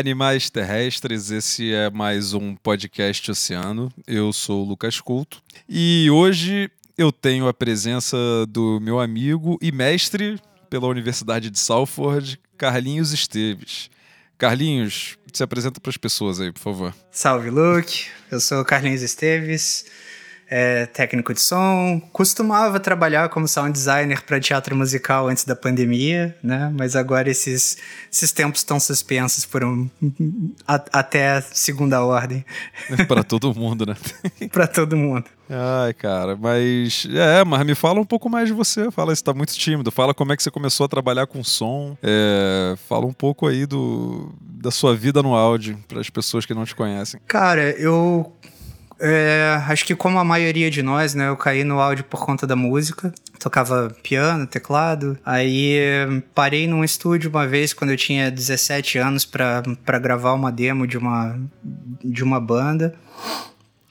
Animais terrestres. Esse é mais um podcast oceano. Eu sou o Lucas Couto e hoje eu tenho a presença do meu amigo e mestre pela Universidade de Salford, Carlinhos Esteves. Carlinhos, se apresenta para as pessoas aí, por favor. Salve, Luke. Eu sou Carlinhos Esteves é, técnico de som, costumava trabalhar como sound designer para teatro musical antes da pandemia, né? Mas agora esses, esses tempos estão suspensos por um a, até segunda ordem. para todo mundo, né? para todo mundo. Ai, cara, mas é, mas me fala um pouco mais de você. Fala, você tá muito tímido. Fala como é que você começou a trabalhar com som. É, fala um pouco aí do da sua vida no áudio para as pessoas que não te conhecem. Cara, eu é, acho que como a maioria de nós, né, eu caí no áudio por conta da música. Tocava piano, teclado. Aí parei num estúdio uma vez quando eu tinha 17 anos para gravar uma demo de uma, de uma banda.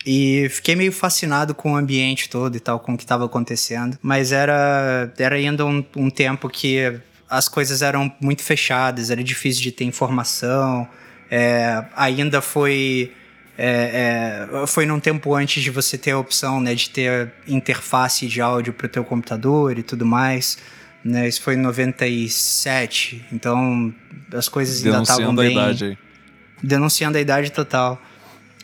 E fiquei meio fascinado com o ambiente todo e tal, com o que estava acontecendo. Mas era, era ainda um, um tempo que as coisas eram muito fechadas, era difícil de ter informação. É, ainda foi é, é, foi num tempo antes de você ter a opção né, de ter interface de áudio para o teu computador e tudo mais. Né? Isso foi em 97, então as coisas ainda estavam bem... Denunciando a idade aí. Denunciando a idade total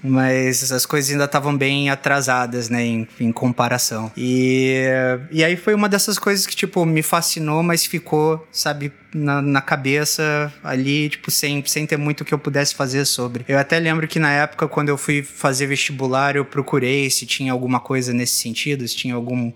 mas as coisas ainda estavam bem atrasadas, né, em, em, comparação. E, e aí foi uma dessas coisas que, tipo, me fascinou, mas ficou, sabe, na, na cabeça ali, tipo, sem, sem ter muito que eu pudesse fazer sobre. Eu até lembro que na época, quando eu fui fazer vestibular, eu procurei se tinha alguma coisa nesse sentido, se tinha algum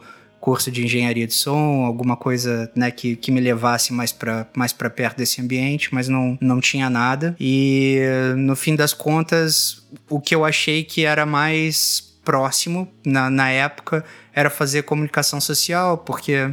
curso de engenharia de som, alguma coisa né, que, que me levasse mais para mais perto desse ambiente, mas não, não tinha nada. E no fim das contas, o que eu achei que era mais próximo na, na época era fazer comunicação social, porque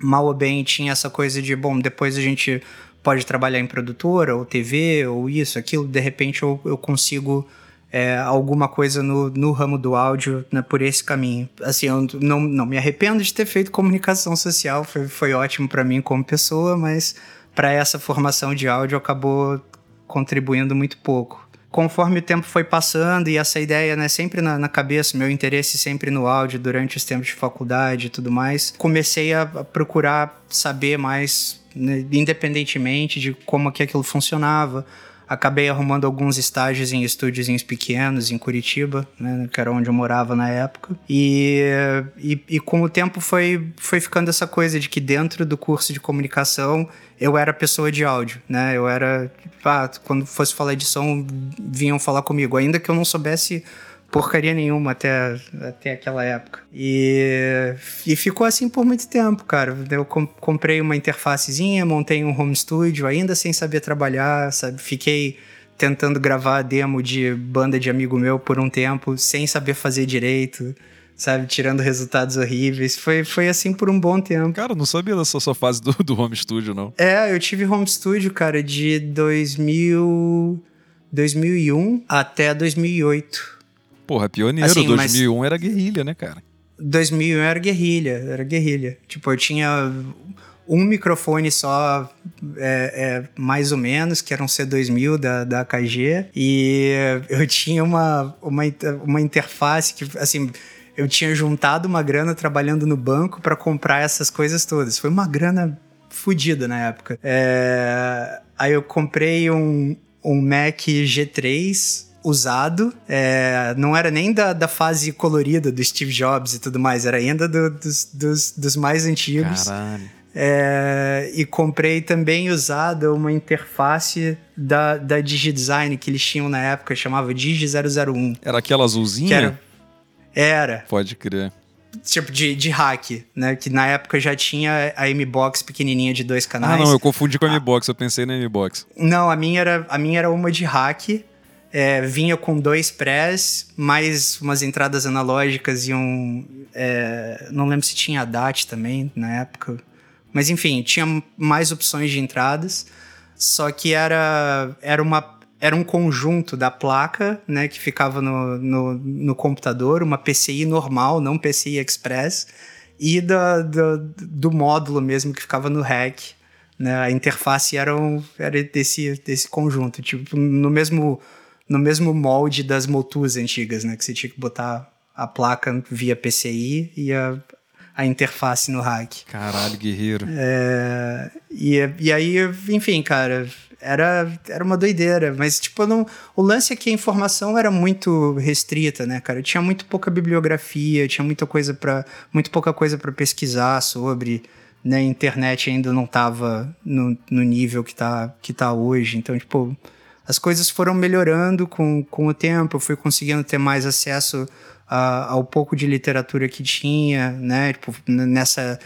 mal ou bem tinha essa coisa de, bom, depois a gente pode trabalhar em produtora, ou TV, ou isso, aquilo, de repente eu, eu consigo é, alguma coisa no, no ramo do áudio né, por esse caminho. Assim, eu não, não me arrependo de ter feito comunicação social, foi, foi ótimo para mim como pessoa, mas para essa formação de áudio acabou contribuindo muito pouco. Conforme o tempo foi passando e essa ideia, né, sempre na, na cabeça, meu interesse sempre no áudio durante os tempos de faculdade e tudo mais, comecei a, procurar saber mais, né, independentemente de como que aquilo funcionava, Acabei arrumando alguns estágios em estúdios pequenos em Curitiba, né, que era onde eu morava na época. E, e, e, com o tempo foi, foi ficando essa coisa de que dentro do curso de comunicação eu era pessoa de áudio, né? Eu era. Ah, quando fosse falar de som, vinham falar comigo. Ainda que eu não soubesse porcaria nenhuma até, até aquela época. E, e ficou assim por muito tempo, cara. Eu comprei uma interfacezinha, montei um home studio, ainda sem saber trabalhar, sabe? Fiquei tentando gravar a demo de banda de amigo meu por um tempo, sem saber fazer direito sabe? Tirando resultados horríveis. Foi, foi assim por um bom tempo. Cara, não sabia dessa sua fase do, do home studio, não. É, eu tive home studio, cara, de 2000, 2001 até 2008. Porra, pioneiro. Assim, 2001 mas... era guerrilha, né, cara? 2001 era guerrilha, era guerrilha. Tipo, eu tinha um microfone só, é, é, mais ou menos, que era um C2000 da, da AKG, e eu tinha uma, uma, uma interface que, assim, eu tinha juntado uma grana trabalhando no banco para comprar essas coisas todas. Foi uma grana fodida na época. É, aí eu comprei um, um Mac G3 usado. É, não era nem da, da fase colorida do Steve Jobs e tudo mais, era ainda do, dos, dos, dos, mais antigos. Caralho. É, e comprei também usada uma interface da, da DigiDesign que eles tinham na época, chamava Digi001. Era aquela azulzinha? Era, era. Pode crer. Tipo de, de hack, né? Que na época já tinha a M-Box pequenininha de dois canais. Ah, não, eu confundi com a M-Box, eu pensei na M-Box. Não, a minha, era, a minha era uma de hack é, vinha com dois prés, mais umas entradas analógicas e um. É, não lembro se tinha DAT também na época. Mas enfim, tinha mais opções de entradas. Só que era, era, uma, era um conjunto da placa, né, que ficava no, no, no computador, uma PCI normal, não PCI Express, e da, da, do módulo mesmo que ficava no rack Né? A interface era, um, era desse, desse conjunto, tipo, no mesmo, no mesmo molde das Motus antigas, né? Que você tinha que botar a placa via PCI e a, a interface no hack. Caralho, guerreiro. É, e, e aí, enfim, cara, era, era uma doideira. Mas, tipo, não, o lance é que a informação era muito restrita, né, cara? Tinha muito pouca bibliografia, tinha muita coisa para muito pouca coisa para pesquisar sobre. Né, a internet ainda não estava no, no nível que tá, que tá hoje. Então, tipo, as coisas foram melhorando com, com o tempo. Eu fui conseguindo ter mais acesso a, ao pouco de literatura que tinha, né? Tipo, nessa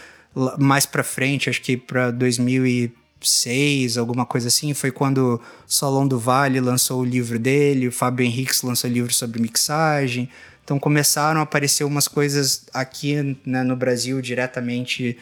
mais para frente, acho que para 2006, alguma coisa assim, foi quando Solon do Vale lançou o livro dele, o Fábio Henriques lançou livro sobre mixagem. Então começaram a aparecer umas coisas aqui né, no Brasil diretamente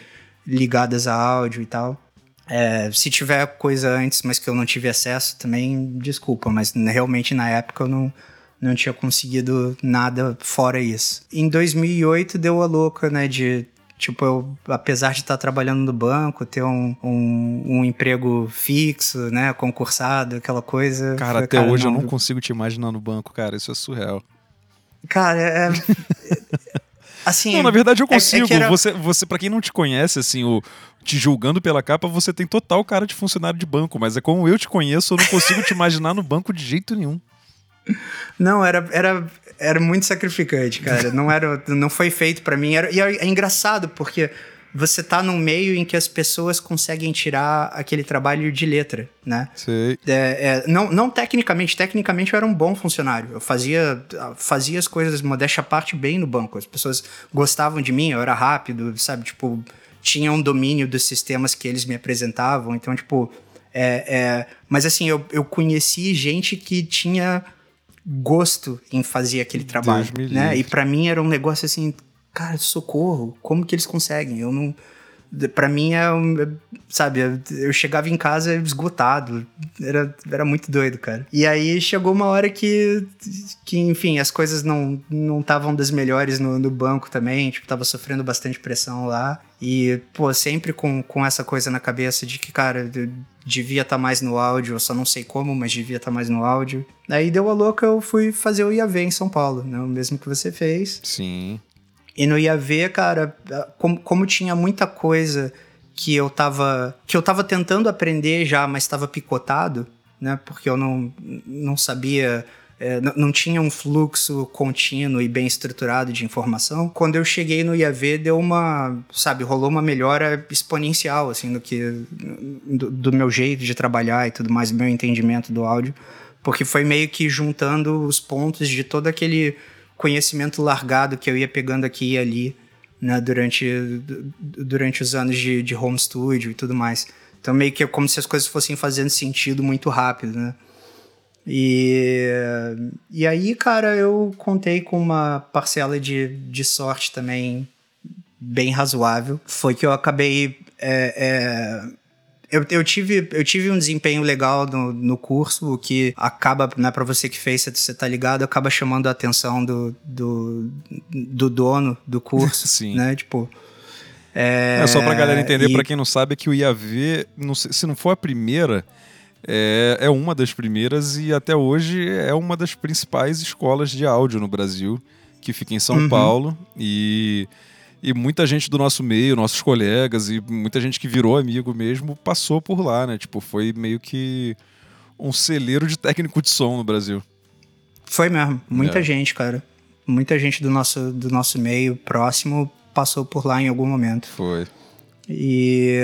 ligadas a áudio e tal. É, se tiver coisa antes, mas que eu não tive acesso, também desculpa, mas realmente na época eu não, não tinha conseguido nada fora isso. Em 2008 deu a louca, né, de Tipo, eu, apesar de estar trabalhando no banco, ter um, um, um emprego fixo, né, concursado, aquela coisa. Cara, até cara, hoje não, eu não consigo te imaginar no banco, cara, isso é surreal. Cara, é. Assim. Não, na verdade eu consigo. É, é era... Você, você para quem não te conhece, assim, o, te julgando pela capa, você tem total cara de funcionário de banco, mas é como eu te conheço, eu não consigo te imaginar no banco de jeito nenhum. Não, era, era, era muito sacrificante, cara. Não, era, não foi feito para mim. Era, e é, é, engraçado, porque você tá num meio em que as pessoas conseguem tirar aquele trabalho de letra, né? Sei. É, é, não, não tecnicamente. Tecnicamente eu era um bom funcionário. Eu fazia, fazia as coisas, modéstia à parte, bem no banco. As pessoas gostavam de mim, eu era rápido, sabe? Tipo, tinha um domínio dos sistemas que eles me apresentavam. Então, tipo... É, é, mas assim, eu, eu conheci gente que tinha gosto em fazer aquele trabalho, né? E para mim era um negócio assim, cara, socorro, como que eles conseguem? Eu não para mim é, sabe, eu chegava em casa esgotado, era, era muito doido, cara. E aí chegou uma hora que, que enfim, as coisas não não estavam das melhores no, no, banco também, tipo, tava sofrendo bastante pressão lá. E, pô, sempre com, com essa coisa na cabeça de que, cara, devia estar tá mais no áudio, eu só não sei como, mas devia estar tá mais no áudio. Aí deu a louca, eu fui fazer o IAV em São Paulo, né? O mesmo que você fez. Sim. E no IAV, cara, como, como tinha muita coisa que eu tava que eu tava tentando aprender já, mas estava picotado, né? Porque eu não, não sabia é, não tinha um fluxo contínuo e bem estruturado de informação. Quando eu cheguei no IAV, deu uma, sabe, rolou uma melhora exponencial, assim, do que do, do meu jeito de trabalhar e tudo mais, meu entendimento do áudio, porque foi meio que juntando os pontos de todo aquele conhecimento largado que eu ia pegando aqui e ali, né, durante, durante os anos de, de home studio e tudo mais. Então meio que é como se as coisas fossem fazendo sentido muito rápido, né? E, e aí, cara, eu contei com uma parcela de, de sorte também bem razoável. Foi que eu acabei. É, é, eu, eu, tive, eu tive um desempenho legal no, no curso, o que acaba, né, para você que fez, você tá ligado, acaba chamando a atenção do, do, do dono do curso. Sim. Né? Tipo. É, é só pra galera entender, e... para quem não sabe, é que o IAV, não sei, se não for a primeira, é, é uma das primeiras e até hoje é uma das principais escolas de áudio no Brasil, que fica em São uhum. Paulo. E, e muita gente do nosso meio, nossos colegas e muita gente que virou amigo mesmo, passou por lá, né? Tipo, foi meio que um celeiro de técnico de som no Brasil. Foi mesmo. Muita é. gente, cara. Muita gente do nosso, do nosso meio próximo passou por lá em algum momento. Foi. E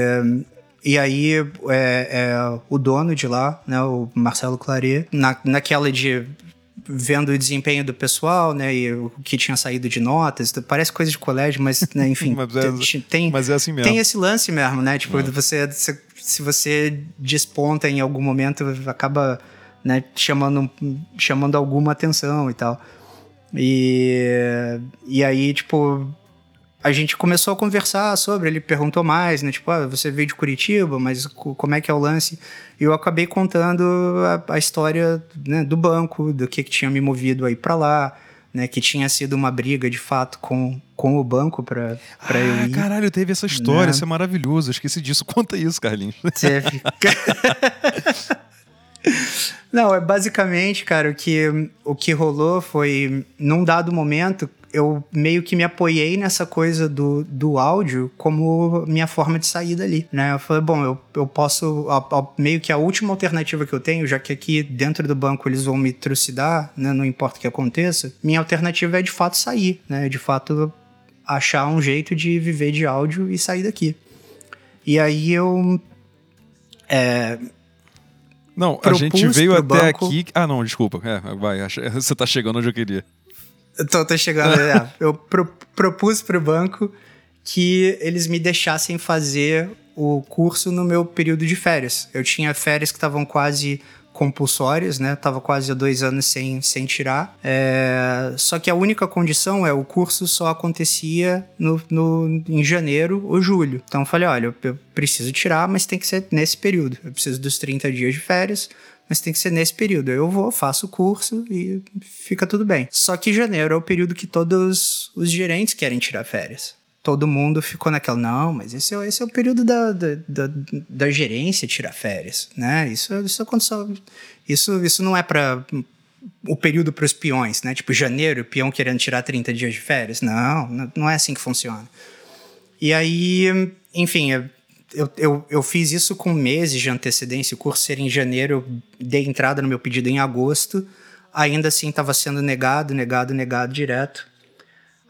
e aí, é, é, o dono de lá, né, o Marcelo Claret, na, naquela de vendo o desempenho do pessoal, né, e o que tinha saído de notas, parece coisa de colégio, mas, né, enfim, mas, é, tem, mas é assim mesmo. tem esse lance mesmo, né, tipo, é. você, se, se você desponta em algum momento, acaba, né, chamando, chamando alguma atenção e tal. E, e aí, tipo, a gente começou a conversar sobre, ele perguntou mais, né? Tipo, ah, você veio de Curitiba, mas como é que é o lance? E eu acabei contando a, a história né, do banco, do que, que tinha me movido aí para lá, né? Que tinha sido uma briga, de fato, com, com o banco pra, pra ah, eu ir. Caralho, teve essa história, né? isso é maravilhoso. Eu esqueci disso. Conta isso, Carlinhos. Teve. Não, é basicamente, cara, o que, o que rolou foi, num dado momento, eu meio que me apoiei nessa coisa do, do áudio como minha forma de sair dali, né? Eu falei, bom, eu, eu posso, a, a, meio que a última alternativa que eu tenho, já que aqui dentro do banco eles vão me trucidar, né? Não importa o que aconteça, minha alternativa é de fato sair, né? De fato achar um jeito de viver de áudio e sair daqui. E aí eu... É, não, a gente veio até banco... aqui. Ah, não, desculpa. É, vai, você tá chegando onde eu queria. Tô, tô chegando. é, eu pro, propus pro banco que eles me deixassem fazer o curso no meu período de férias. Eu tinha férias que estavam quase compulsórias, né? Tava quase há dois anos sem, sem tirar. É... Só que a única condição é o curso só acontecia no, no, em janeiro ou julho. Então eu falei, olha, eu preciso tirar, mas tem que ser nesse período. Eu preciso dos 30 dias de férias mas tem que ser nesse período. Eu vou, faço o curso e fica tudo bem. Só que janeiro é o período que todos os gerentes querem tirar férias. Todo mundo ficou naquela, não, mas esse é, esse é o período da, da, da, da gerência tirar férias, né? Isso, isso aconteceu. Isso, isso não é para o período para os peões, né? Tipo, janeiro, o peão querendo tirar 30 dias de férias. Não, não é assim que funciona. E aí, enfim, eu, eu, eu fiz isso com meses de antecedência. O curso ser em janeiro, eu dei entrada no meu pedido em agosto. Ainda assim, estava sendo negado, negado, negado direto.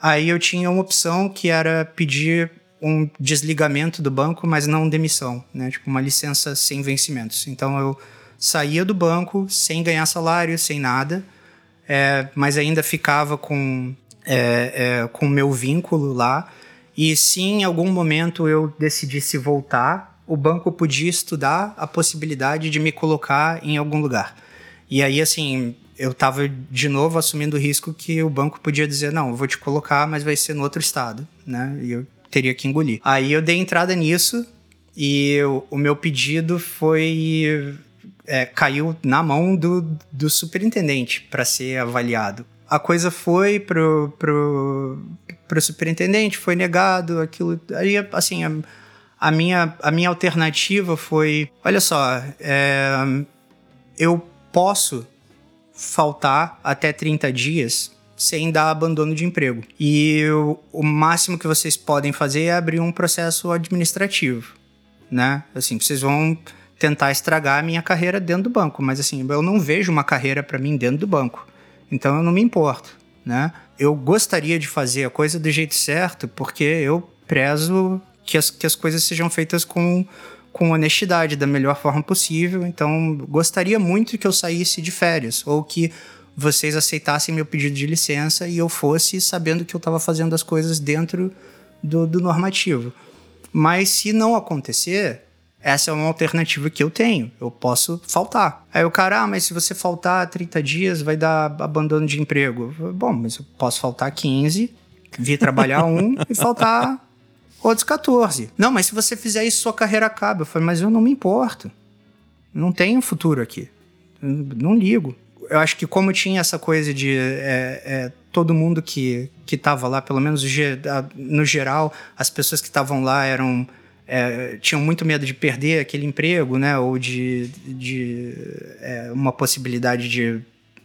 Aí eu tinha uma opção que era pedir um desligamento do banco, mas não demissão, né? Tipo, uma licença sem vencimentos. Então eu saía do banco sem ganhar salário, sem nada, é, mas ainda ficava com é, é, com meu vínculo lá e se em algum momento eu decidisse voltar, o banco podia estudar a possibilidade de me colocar em algum lugar. E aí, assim, eu estava de novo assumindo o risco que o banco podia dizer: não, eu vou te colocar, mas vai ser no outro estado, né? E eu teria que engolir. Aí eu dei entrada nisso e eu, o meu pedido foi. É, caiu na mão do, do superintendente para ser avaliado. A coisa foi pro, pro, para o superintendente, foi negado, aquilo. Aí, assim, a, a, minha, a minha alternativa foi: olha só, é, eu posso faltar até 30 dias sem dar abandono de emprego. E o, o máximo que vocês podem fazer é abrir um processo administrativo, né? Assim, vocês vão tentar estragar a minha carreira dentro do banco, mas assim, eu não vejo uma carreira para mim dentro do banco. Então eu não me importo, né? Eu gostaria de fazer a coisa do jeito certo, porque eu prezo que as, que as coisas sejam feitas com, com honestidade, da melhor forma possível. Então, gostaria muito que eu saísse de férias, ou que vocês aceitassem meu pedido de licença e eu fosse sabendo que eu estava fazendo as coisas dentro do, do normativo. Mas se não acontecer, essa é uma alternativa que eu tenho. Eu posso faltar. Aí o cara, ah, mas se você faltar 30 dias, vai dar abandono de emprego. Bom, mas eu posso faltar 15, vir trabalhar um e faltar outros 14. Não, mas se você fizer isso, sua carreira acaba. Eu falei, mas eu não me importo. Não tenho futuro aqui. não ligo. Eu acho que como tinha essa coisa de é, é, todo mundo que, que tava lá, pelo menos no geral, as pessoas que estavam lá eram é, tinham muito medo de perder aquele emprego, né? Ou de, de é, uma possibilidade de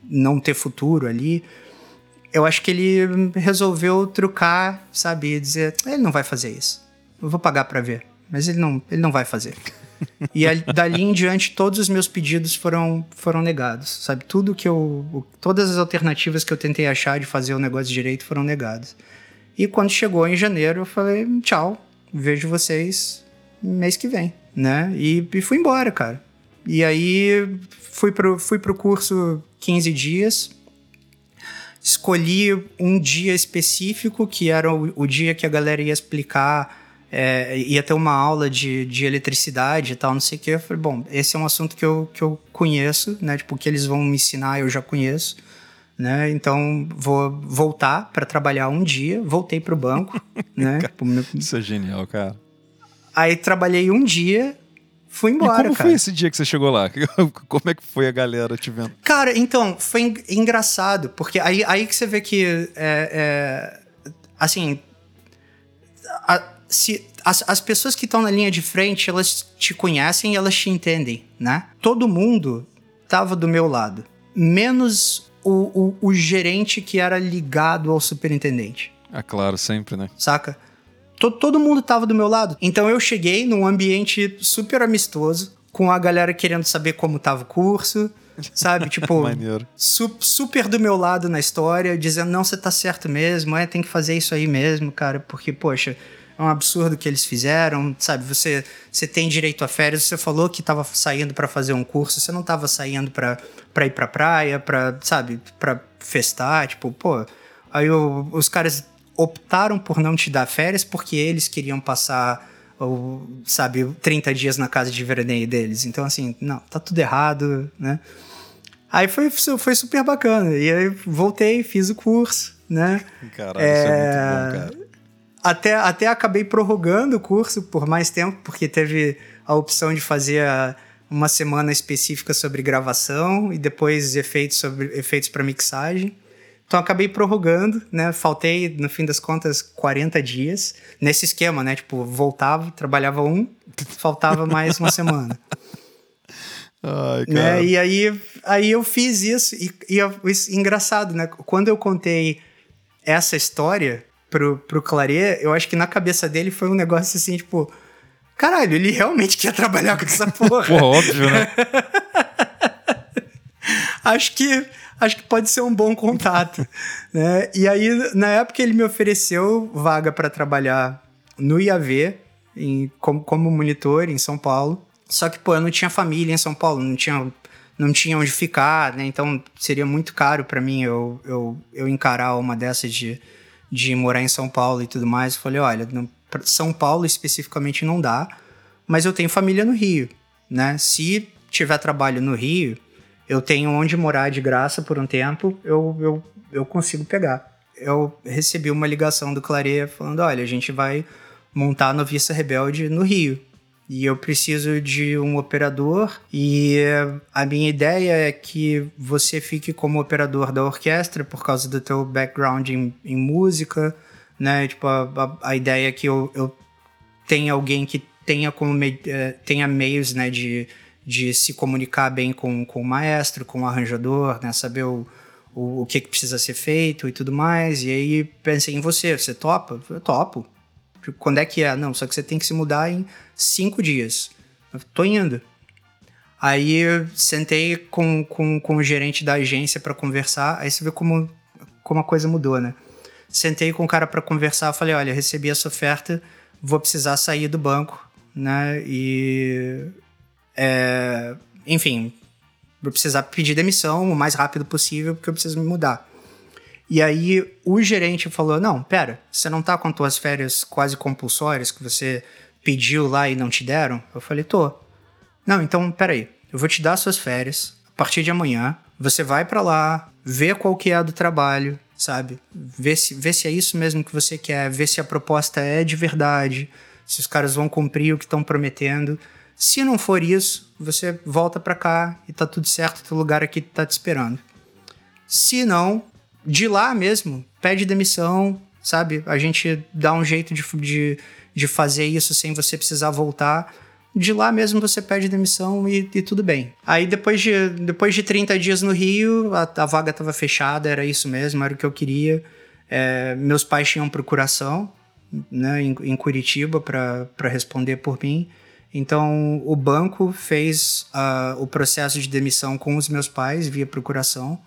não ter futuro ali. Eu acho que ele resolveu trucar, sabe? E dizer, ele não vai fazer isso. Eu vou pagar para ver. Mas ele não, ele não vai fazer. e ali, dali em diante, todos os meus pedidos foram, foram negados, sabe? Tudo que eu... Todas as alternativas que eu tentei achar de fazer o negócio direito foram negadas. E quando chegou em janeiro, eu falei, tchau, vejo vocês mês que vem, né? E, e fui embora, cara. E aí fui pro, fui pro curso 15 dias, escolhi um dia específico, que era o, o dia que a galera ia explicar, é, ia ter uma aula de, de eletricidade e tal, não sei o que. Eu falei, bom, esse é um assunto que eu, que eu conheço, né? Tipo, o que eles vão me ensinar eu já conheço. Né? Então vou voltar para trabalhar um dia, voltei pro banco, né? Isso é genial, cara. Aí trabalhei um dia, fui embora, e como cara. foi esse dia que você chegou lá? como é que foi a galera te vendo? Cara, então, foi engraçado, porque aí, aí que você vê que, é, é, assim, a, se as, as pessoas que estão na linha de frente, elas te conhecem e elas te entendem, né? Todo mundo tava do meu lado, menos o, o, o gerente que era ligado ao superintendente. É claro, sempre, né? Saca? Todo, todo mundo tava do meu lado. Então eu cheguei num ambiente super amistoso, com a galera querendo saber como tava o curso, sabe? Tipo, su super do meu lado na história, dizendo: não, você tá certo mesmo, é, tem que fazer isso aí mesmo, cara, porque, poxa, é um absurdo que eles fizeram, sabe? Você, você tem direito a férias, você falou que estava saindo para fazer um curso, você não estava saindo para ir pra praia, para sabe, para festar, tipo, pô. Aí o, os caras optaram por não te dar férias porque eles queriam passar, ou, sabe, 30 dias na casa de veraneio deles. Então, assim, não, tá tudo errado, né? Aí foi, foi super bacana. E aí voltei, fiz o curso, né? Caralho, é... isso é muito bom, cara. Até, até acabei prorrogando o curso por mais tempo, porque teve a opção de fazer a, uma semana específica sobre gravação e depois efeitos sobre efeitos para mixagem. Então acabei prorrogando, né? Faltei, no fim das contas, 40 dias nesse esquema, né? Tipo, voltava, trabalhava um, faltava mais uma semana. Ai, né? E aí, aí eu fiz isso. E, e engraçado, né? Quando eu contei essa história pro, pro Claret, eu acho que na cabeça dele foi um negócio assim, tipo... Caralho, ele realmente quer trabalhar com essa porra. Pô, óbvio, né? acho que acho que pode ser um bom contato, né? E aí na época ele me ofereceu vaga para trabalhar no IAV em, como, como monitor em São Paulo. Só que pô, eu não tinha família em São Paulo, não tinha não tinha onde ficar, né? Então seria muito caro para mim eu, eu, eu encarar uma dessas de, de morar em São Paulo e tudo mais. Eu falei, olha, não, São Paulo especificamente não dá, mas eu tenho família no Rio, né? Se tiver trabalho no Rio, eu tenho onde morar de graça por um tempo, eu, eu, eu consigo pegar. Eu recebi uma ligação do Clareia falando: olha, a gente vai montar a Noviça Rebelde no Rio. E eu preciso de um operador, e a minha ideia é que você fique como operador da orquestra por causa do teu background em, em música, né? Tipo, a, a, a, ideia é que eu, eu tenha alguém que tenha, como me, eh, tenha meios, né, de de se comunicar bem com, com o maestro, com o arranjador, né? Saber o, o, o que, que precisa ser feito e tudo mais. E aí pensei em você, você topa? Eu topo. Quando é que é? Não, só que você tem que se mudar em cinco dias. Eu tô indo. Aí eu sentei com, com, com o gerente da agência para conversar, aí você vê como, como a coisa mudou, né? Sentei com o cara para conversar, falei, olha, recebi essa oferta, vou precisar sair do banco, né? E é, enfim, vou precisar pedir demissão o mais rápido possível porque eu preciso me mudar. E aí o gerente falou: Não, pera, você não tá com tuas férias quase compulsórias que você pediu lá e não te deram? Eu falei: Tô. Não, então peraí, eu vou te dar suas férias a partir de amanhã. Você vai para lá, vê qual que é do trabalho, sabe? Vê se, vê se é isso mesmo que você quer, vê se a proposta é de verdade, se os caras vão cumprir o que estão prometendo. Se não for isso, você volta para cá e tá tudo certo, teu lugar aqui tá te esperando. Se não, de lá mesmo, pede demissão, sabe? A gente dá um jeito de, de, de fazer isso sem você precisar voltar. De lá mesmo você pede demissão e, e tudo bem. Aí depois de, depois de 30 dias no Rio, a, a vaga estava fechada, era isso mesmo, era o que eu queria. É, meus pais tinham procuração né, em, em Curitiba para responder por mim. Então, o banco fez uh, o processo de demissão com os meus pais via procuração,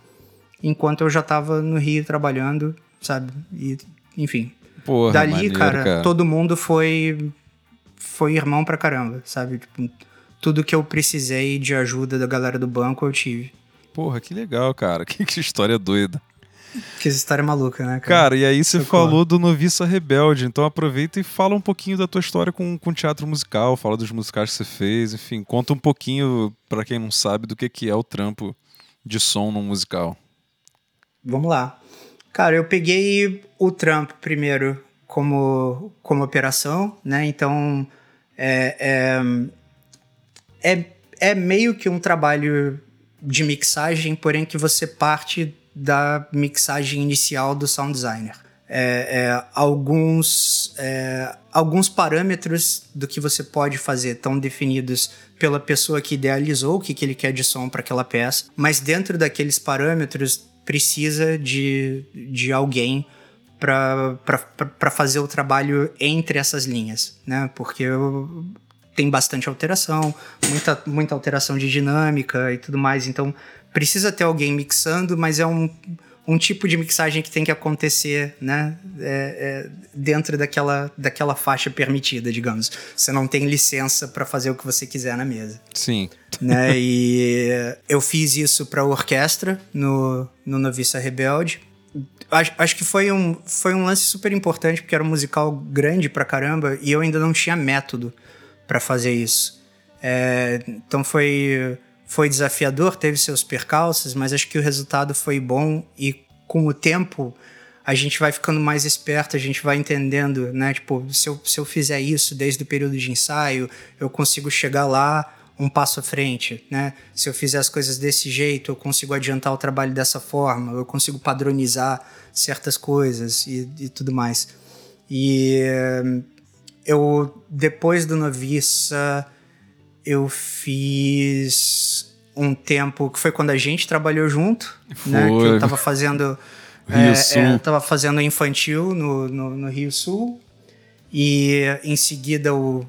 enquanto eu já estava no Rio trabalhando, sabe? E, enfim. Porra, Dali, maneiro, cara, cara, todo mundo foi foi irmão pra caramba, sabe? Tipo, tudo que eu precisei de ajuda da galera do banco eu tive. Porra, que legal, cara. Que, que história doida. Que história maluca, né, cara? Cara, e aí você falou do Noviça Rebelde, então aproveita e fala um pouquinho da tua história com, com teatro musical, fala dos musicais que você fez, enfim, conta um pouquinho, para quem não sabe, do que, que é o trampo de som no musical. Vamos lá. Cara, eu peguei o trampo primeiro como, como operação, né? Então, é, é, é, é meio que um trabalho de mixagem, porém que você parte da mixagem inicial do sound designer. é, é, alguns, é, alguns parâmetros do que você pode fazer estão definidos pela pessoa que idealizou o que, que ele quer de som para aquela peça, mas dentro daqueles parâmetros precisa de, de alguém para fazer o trabalho entre essas linhas, né? Porque tem bastante alteração, muita, muita alteração de dinâmica e tudo mais, então precisa ter alguém mixando, mas é um um tipo de mixagem que tem que acontecer, né? É, é, dentro daquela, daquela faixa permitida, digamos. Você não tem licença para fazer o que você quiser na mesa. Sim. Né? E eu fiz isso para orquestra no, no Noviça Rebelde. Acho, acho que foi um, foi um lance super importante, porque era um musical grande pra caramba e eu ainda não tinha método para fazer isso. É, então foi foi desafiador, teve seus percalços, mas acho que o resultado foi bom e com o tempo a gente vai ficando mais esperto, a gente vai entendendo, né? Tipo, se eu, se eu fizer isso desde o período de ensaio, eu consigo chegar lá um passo à frente, né? Se eu fizer as coisas desse jeito, eu consigo adiantar o trabalho dessa forma, eu consigo padronizar certas coisas e, e tudo mais. E eu, depois do Noviça, eu fiz um tempo que foi quando a gente trabalhou junto, foi. né? Que eu tava fazendo. Rio é, Sul. É, eu tava fazendo infantil no, no, no, Rio Sul. E em seguida o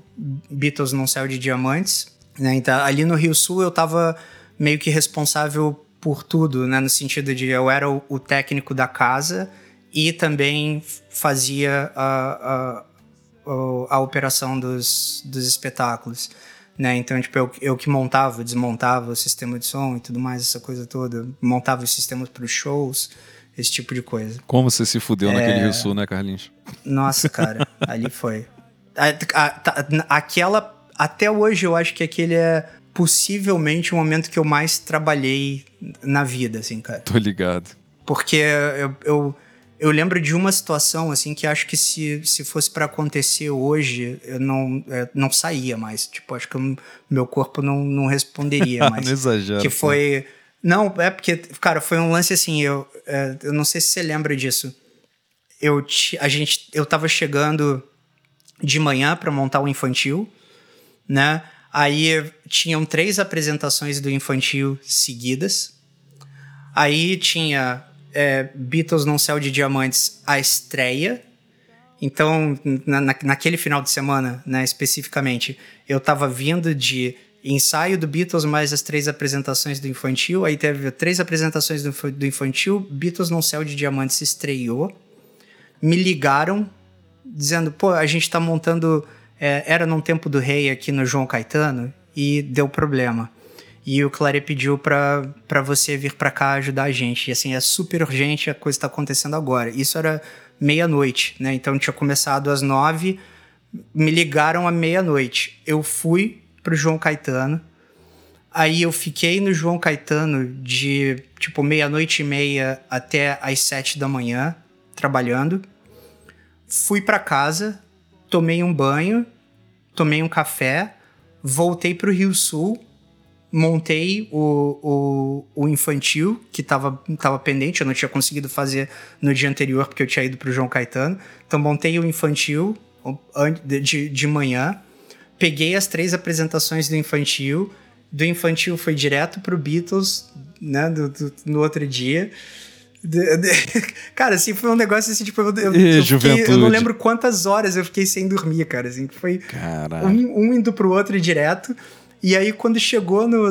Beatles não saiu de diamantes. Né? Então, ali no Rio Sul eu tava meio que responsável por tudo, né? No sentido de eu era o, o técnico da casa e também fazia a, a, a, a operação dos, dos espetáculos né? Então, tipo, eu, eu que montava, desmontava o sistema de som e tudo mais, essa coisa toda. Montava os sistemas para os shows, esse tipo de coisa. Como você se fudeu é... naquele Rio Sul, né, Carlinhos? Nossa, cara, ali foi. A, a, a, aquela. Até hoje eu acho que aquele é possivelmente o momento que eu mais trabalhei na vida, assim, cara. Tô ligado. Porque eu, eu eu lembro de uma situação, assim, que acho que se, se fosse para acontecer hoje, eu não, é, não saía mais. Tipo, acho que o meu corpo não, não responderia mais. não exagero. Que foi... Não, é porque, cara, foi um lance assim, eu, é, eu não sei se você lembra disso. Eu, a gente, eu tava chegando de manhã para montar o infantil, né? Aí tinham três apresentações do infantil seguidas. Aí tinha é, Beatles num Céu de Diamantes a estreia. Então, na, naquele final de semana, né, especificamente, eu tava vindo de ensaio do Beatles mais as três apresentações do infantil. Aí teve três apresentações do, do infantil. Beatles num Céu de Diamantes estreou. Me ligaram dizendo: pô, a gente tá montando. É, era num tempo do rei aqui no João Caetano e deu problema. E o Clary pediu para você vir para cá ajudar a gente. E assim, é super urgente, a coisa está acontecendo agora. Isso era meia-noite, né? Então tinha começado às nove, me ligaram à meia-noite. Eu fui pro João Caetano. Aí eu fiquei no João Caetano de tipo meia-noite e meia até às sete da manhã, trabalhando. Fui para casa, tomei um banho, tomei um café, voltei pro Rio Sul montei o, o, o infantil, que estava tava pendente, eu não tinha conseguido fazer no dia anterior, porque eu tinha ido para o João Caetano. Então, montei o infantil de, de manhã, peguei as três apresentações do infantil, do infantil foi direto para o Beatles, né, do, do, no outro dia. De, de, cara, assim, foi um negócio assim, tipo, eu, eu, eu, fiquei, eu, não lembro quantas horas eu fiquei sem dormir, cara, assim, foi um, um indo pro outro direto. E aí, quando chegou no,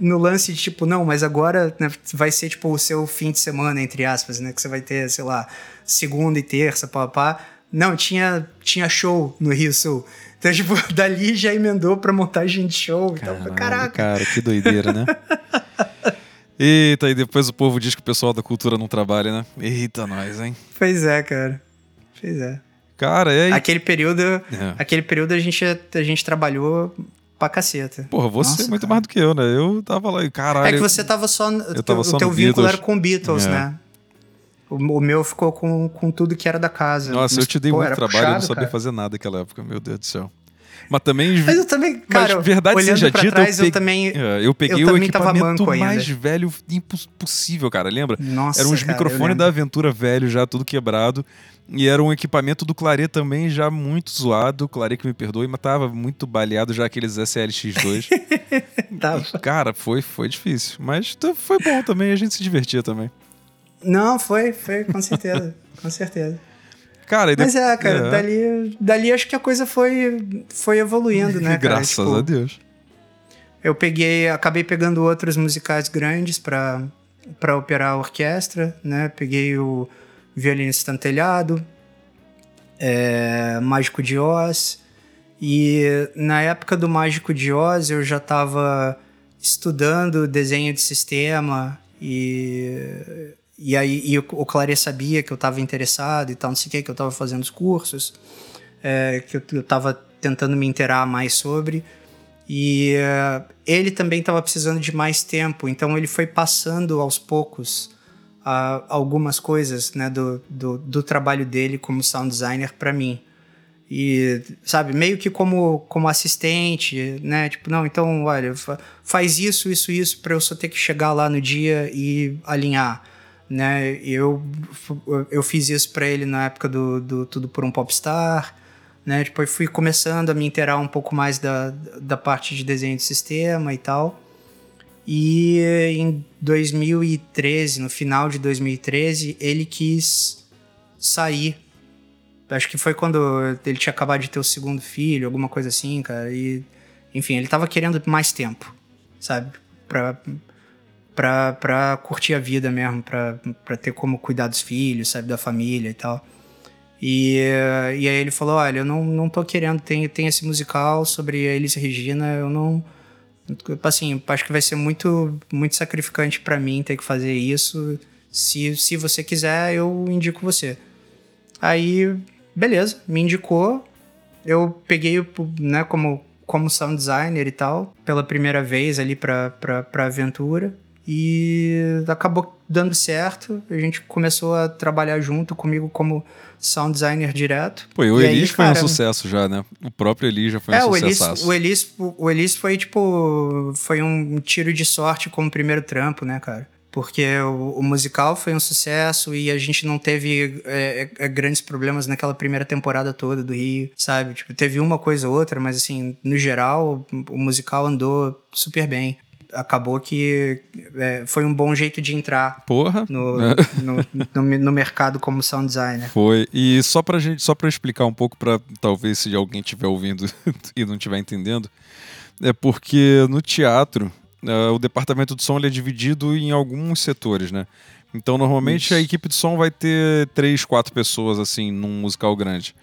no lance de tipo, não, mas agora né, vai ser tipo o seu fim de semana, entre aspas, né? Que você vai ter, sei lá, segunda e terça, pá, pá. Não, tinha, tinha show no Rio Sul. Então, tipo, dali já emendou pra montagem de show. Caralho, então, caraca. Cara, que doideira, né? Eita, e depois o povo diz que o pessoal da cultura não trabalha, né? Eita, nós, hein? Pois é, cara. Pois é. Cara, é. Aquele período, é. aquele período a gente, a gente trabalhou pra caceta. Porra, você é muito cara. mais do que eu, né? Eu tava lá e caralho. É que você tava só. Eu tava o só teu vínculo Beatles. era com Beatles, é. né? O, o, meu ficou com, com tudo que era da casa. Nossa, Mas, eu te dei pô, muito trabalho, puxado, eu não sabia cara. fazer nada naquela época, meu Deus do céu. Mas também. Mas eu também, cara, mas verdade olhando seja pra dita, trás, eu, eu também. É, eu peguei eu o também equipamento mais velho possível, cara. Lembra? Nossa, Eram uns cara, microfones da Aventura velho já, tudo quebrado. E era um equipamento do Claret também já muito zoado. Claret que me perdoe, mas tava muito baleado já aqueles SLX2. Tava. cara, foi, foi difícil. Mas foi bom também, a gente se divertia também. Não, foi, foi, com certeza. com certeza. Cara, Mas depois- é, cara, Dali, dali acho que a coisa foi, foi evoluindo, né? Graças Tipo, a Deus. Eu peguei, acabei pegando outros musicais grandes pra para operar a orquestra, né? Peguei o Violinista Tantelhado, é, Mágico de Oz, e na época do Mágico de Oz eu já estava estudando desenho de sistema e e aí e o, o sabia que eu estava interessado e tal, não sei o que, que eu estava fazendo os cursos, é, que eu, eu tava tentando me inteirar mais sobre. E eh, ele também estava precisando de mais tempo, então ele foi passando aos poucos ah, algumas coisas né, do, do, do trabalho dele como sound designer para mim. E, sabe, meio que como, como assistente, né? Tipo, não, então, olha, fa- faz isso, isso, isso, para eu só ter que chegar lá no dia e alinhar, né? Eu, eu fiz isso para ele na época do, do Tudo por um Popstar, né? Depois fui começando a me inteirar um pouco mais da, da parte de desenho de sistema e tal. E em 2013, no final de 2013, ele quis sair. Acho que foi quando ele tinha acabado de ter o segundo filho, alguma coisa assim, cara. E, enfim, ele tava querendo mais tempo, sabe? Pra, pra, pra curtir a vida mesmo, pra, pra ter como cuidar dos filhos, sabe? Da família e tal. E, e aí ele falou: Olha, eu não, não tô querendo, tem, tem esse musical sobre a Elis Regina, eu não. Assim, acho que vai ser muito, muito sacrificante pra mim ter que fazer isso. Se, se você quiser, eu indico você. Aí, beleza, me indicou. Eu peguei né, como, como sound designer e tal, pela primeira vez ali pra, pra, pra aventura. E acabou dando certo. A gente começou a trabalhar junto comigo como sound designer direto. Pô, e o E aí, Elis foi cara, um sucesso já, né? O próprio Elis já foi é, um o sucesso. o, Elis, o Elis foi tipo. Foi um tiro de sorte como primeiro trampo, né, cara? Porque o, o musical foi um sucesso e a gente não teve é, é, grandes problemas naquela primeira temporada toda do Rio, sabe? Tipo, teve uma coisa ou outra, mas assim, no geral, o musical andou super bem. Acabou que é, foi um bom jeito de entrar Porra. no, no, no, no mercado como sound designer. Foi. E só pra gente, só para explicar um pouco para talvez se alguém estiver ouvindo e não estiver entendendo, é porque no teatro uh, o departamento de som é dividido em alguns setores, né? Então normalmente Isso. a equipe de som vai ter três, quatro pessoas assim num musical grande.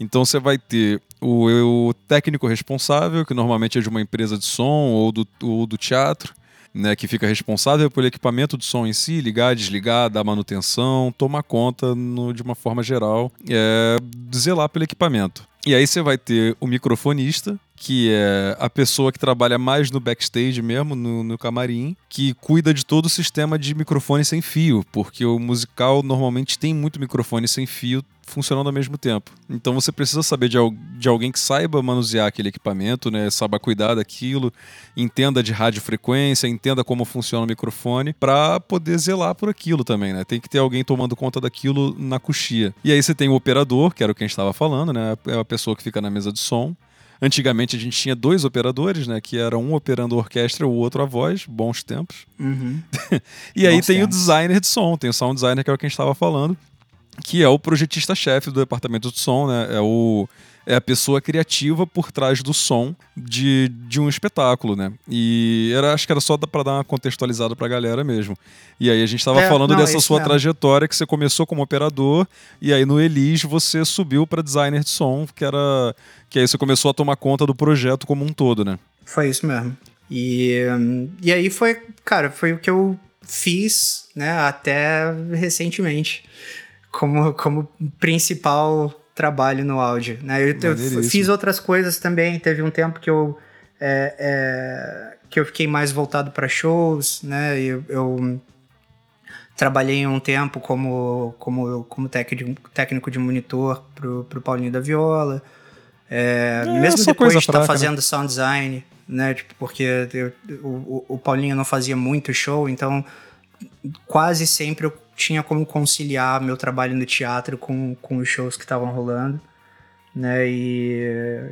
Então você vai ter o, o técnico responsável, que normalmente é de uma empresa de som ou do, ou do teatro, né, que fica responsável pelo equipamento de som em si, ligar, desligar, dar manutenção, tomar conta no- de uma forma geral, é, zelar pelo equipamento. E aí você vai ter o microfonista, que é a pessoa que trabalha mais no backstage mesmo, no, no camarim, que cuida de todo o sistema de microfone sem fio, porque o musical normalmente tem muito microfone sem fio funcionando ao mesmo tempo. Então você precisa saber de, de alguém que saiba manusear aquele equipamento, né? Saiba cuidar daquilo, entenda de radiofrequência, entenda como funciona o microfone, para poder zelar por aquilo também, né? Tem que ter alguém tomando conta daquilo na coxia. E aí você tem o operador, que era o que a gente estava falando, né? É a pessoa que fica na mesa de som. Antigamente a gente tinha dois operadores, né? Que era um operando a orquestra, o outro a voz, bons tempos. Uhum. E aí Bons tem o tempos. designer de som, tem o sound designer, que é o que a gente estava falando, que é o projetista-chefe do departamento de som, né? É, o, é a pessoa criativa por trás do som de, de um espetáculo, né? E era, acho que era só para dar uma contextualizada pra galera mesmo. E aí a gente estava É, falando não, dessa sua mesmo. trajetória, que você começou como operador, e aí no Elis você subiu para designer de som, que era. Que aí você começou a tomar conta do projeto como um todo, né? Foi isso mesmo. E, e aí foi, cara, foi o que eu fiz, né, até recentemente, como, como principal trabalho no áudio, né? Eu, eu fiz outras coisas também, teve um tempo que eu é, é, que eu fiquei mais voltado para shows, né? Eu, eu trabalhei um tempo como como como técnico, de monitor pro, pro Paulinho da Viola. É, É, mesmo depois de estar fraca, né? fazendo sound design, né? Tipo, porque eu- o, o- o Paulinho não fazia muito show, então quase sempre eu tinha como conciliar meu trabalho no teatro com, com os shows que estavam rolando, né? E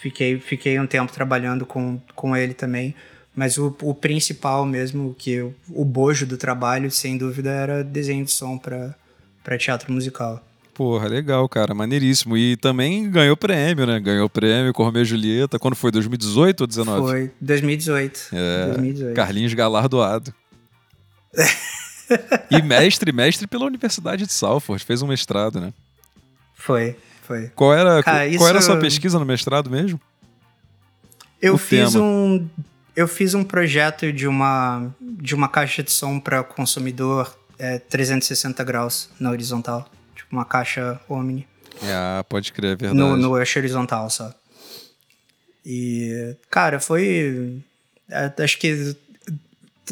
fiquei, fiquei um tempo trabalhando com, com ele também. Mas o, o principal mesmo, que eu- o bojo do trabalho, sem dúvida, era desenho de som para teatro musical. Porra, legal, cara, maneiríssimo. E também ganhou prêmio, né? Ganhou prêmio com Romeu e Julieta. Quando foi? 2018 ou 19? Foi 2018. É, 2018. Carlinhos Galardoado. e mestre, mestre pela Universidade de Salford, fez um mestrado, né? Foi, foi. Qual era, Cara, qual era a isso- sua pesquisa no mestrado mesmo? Eu O fiz tema. um eu fiz um projeto de uma de uma caixa de som para consumidor é, 360 graus na horizontal, tipo uma caixa Omni Ah, pode crer, é verdade. no, no eixo horizontal só. E cara, foi é, acho que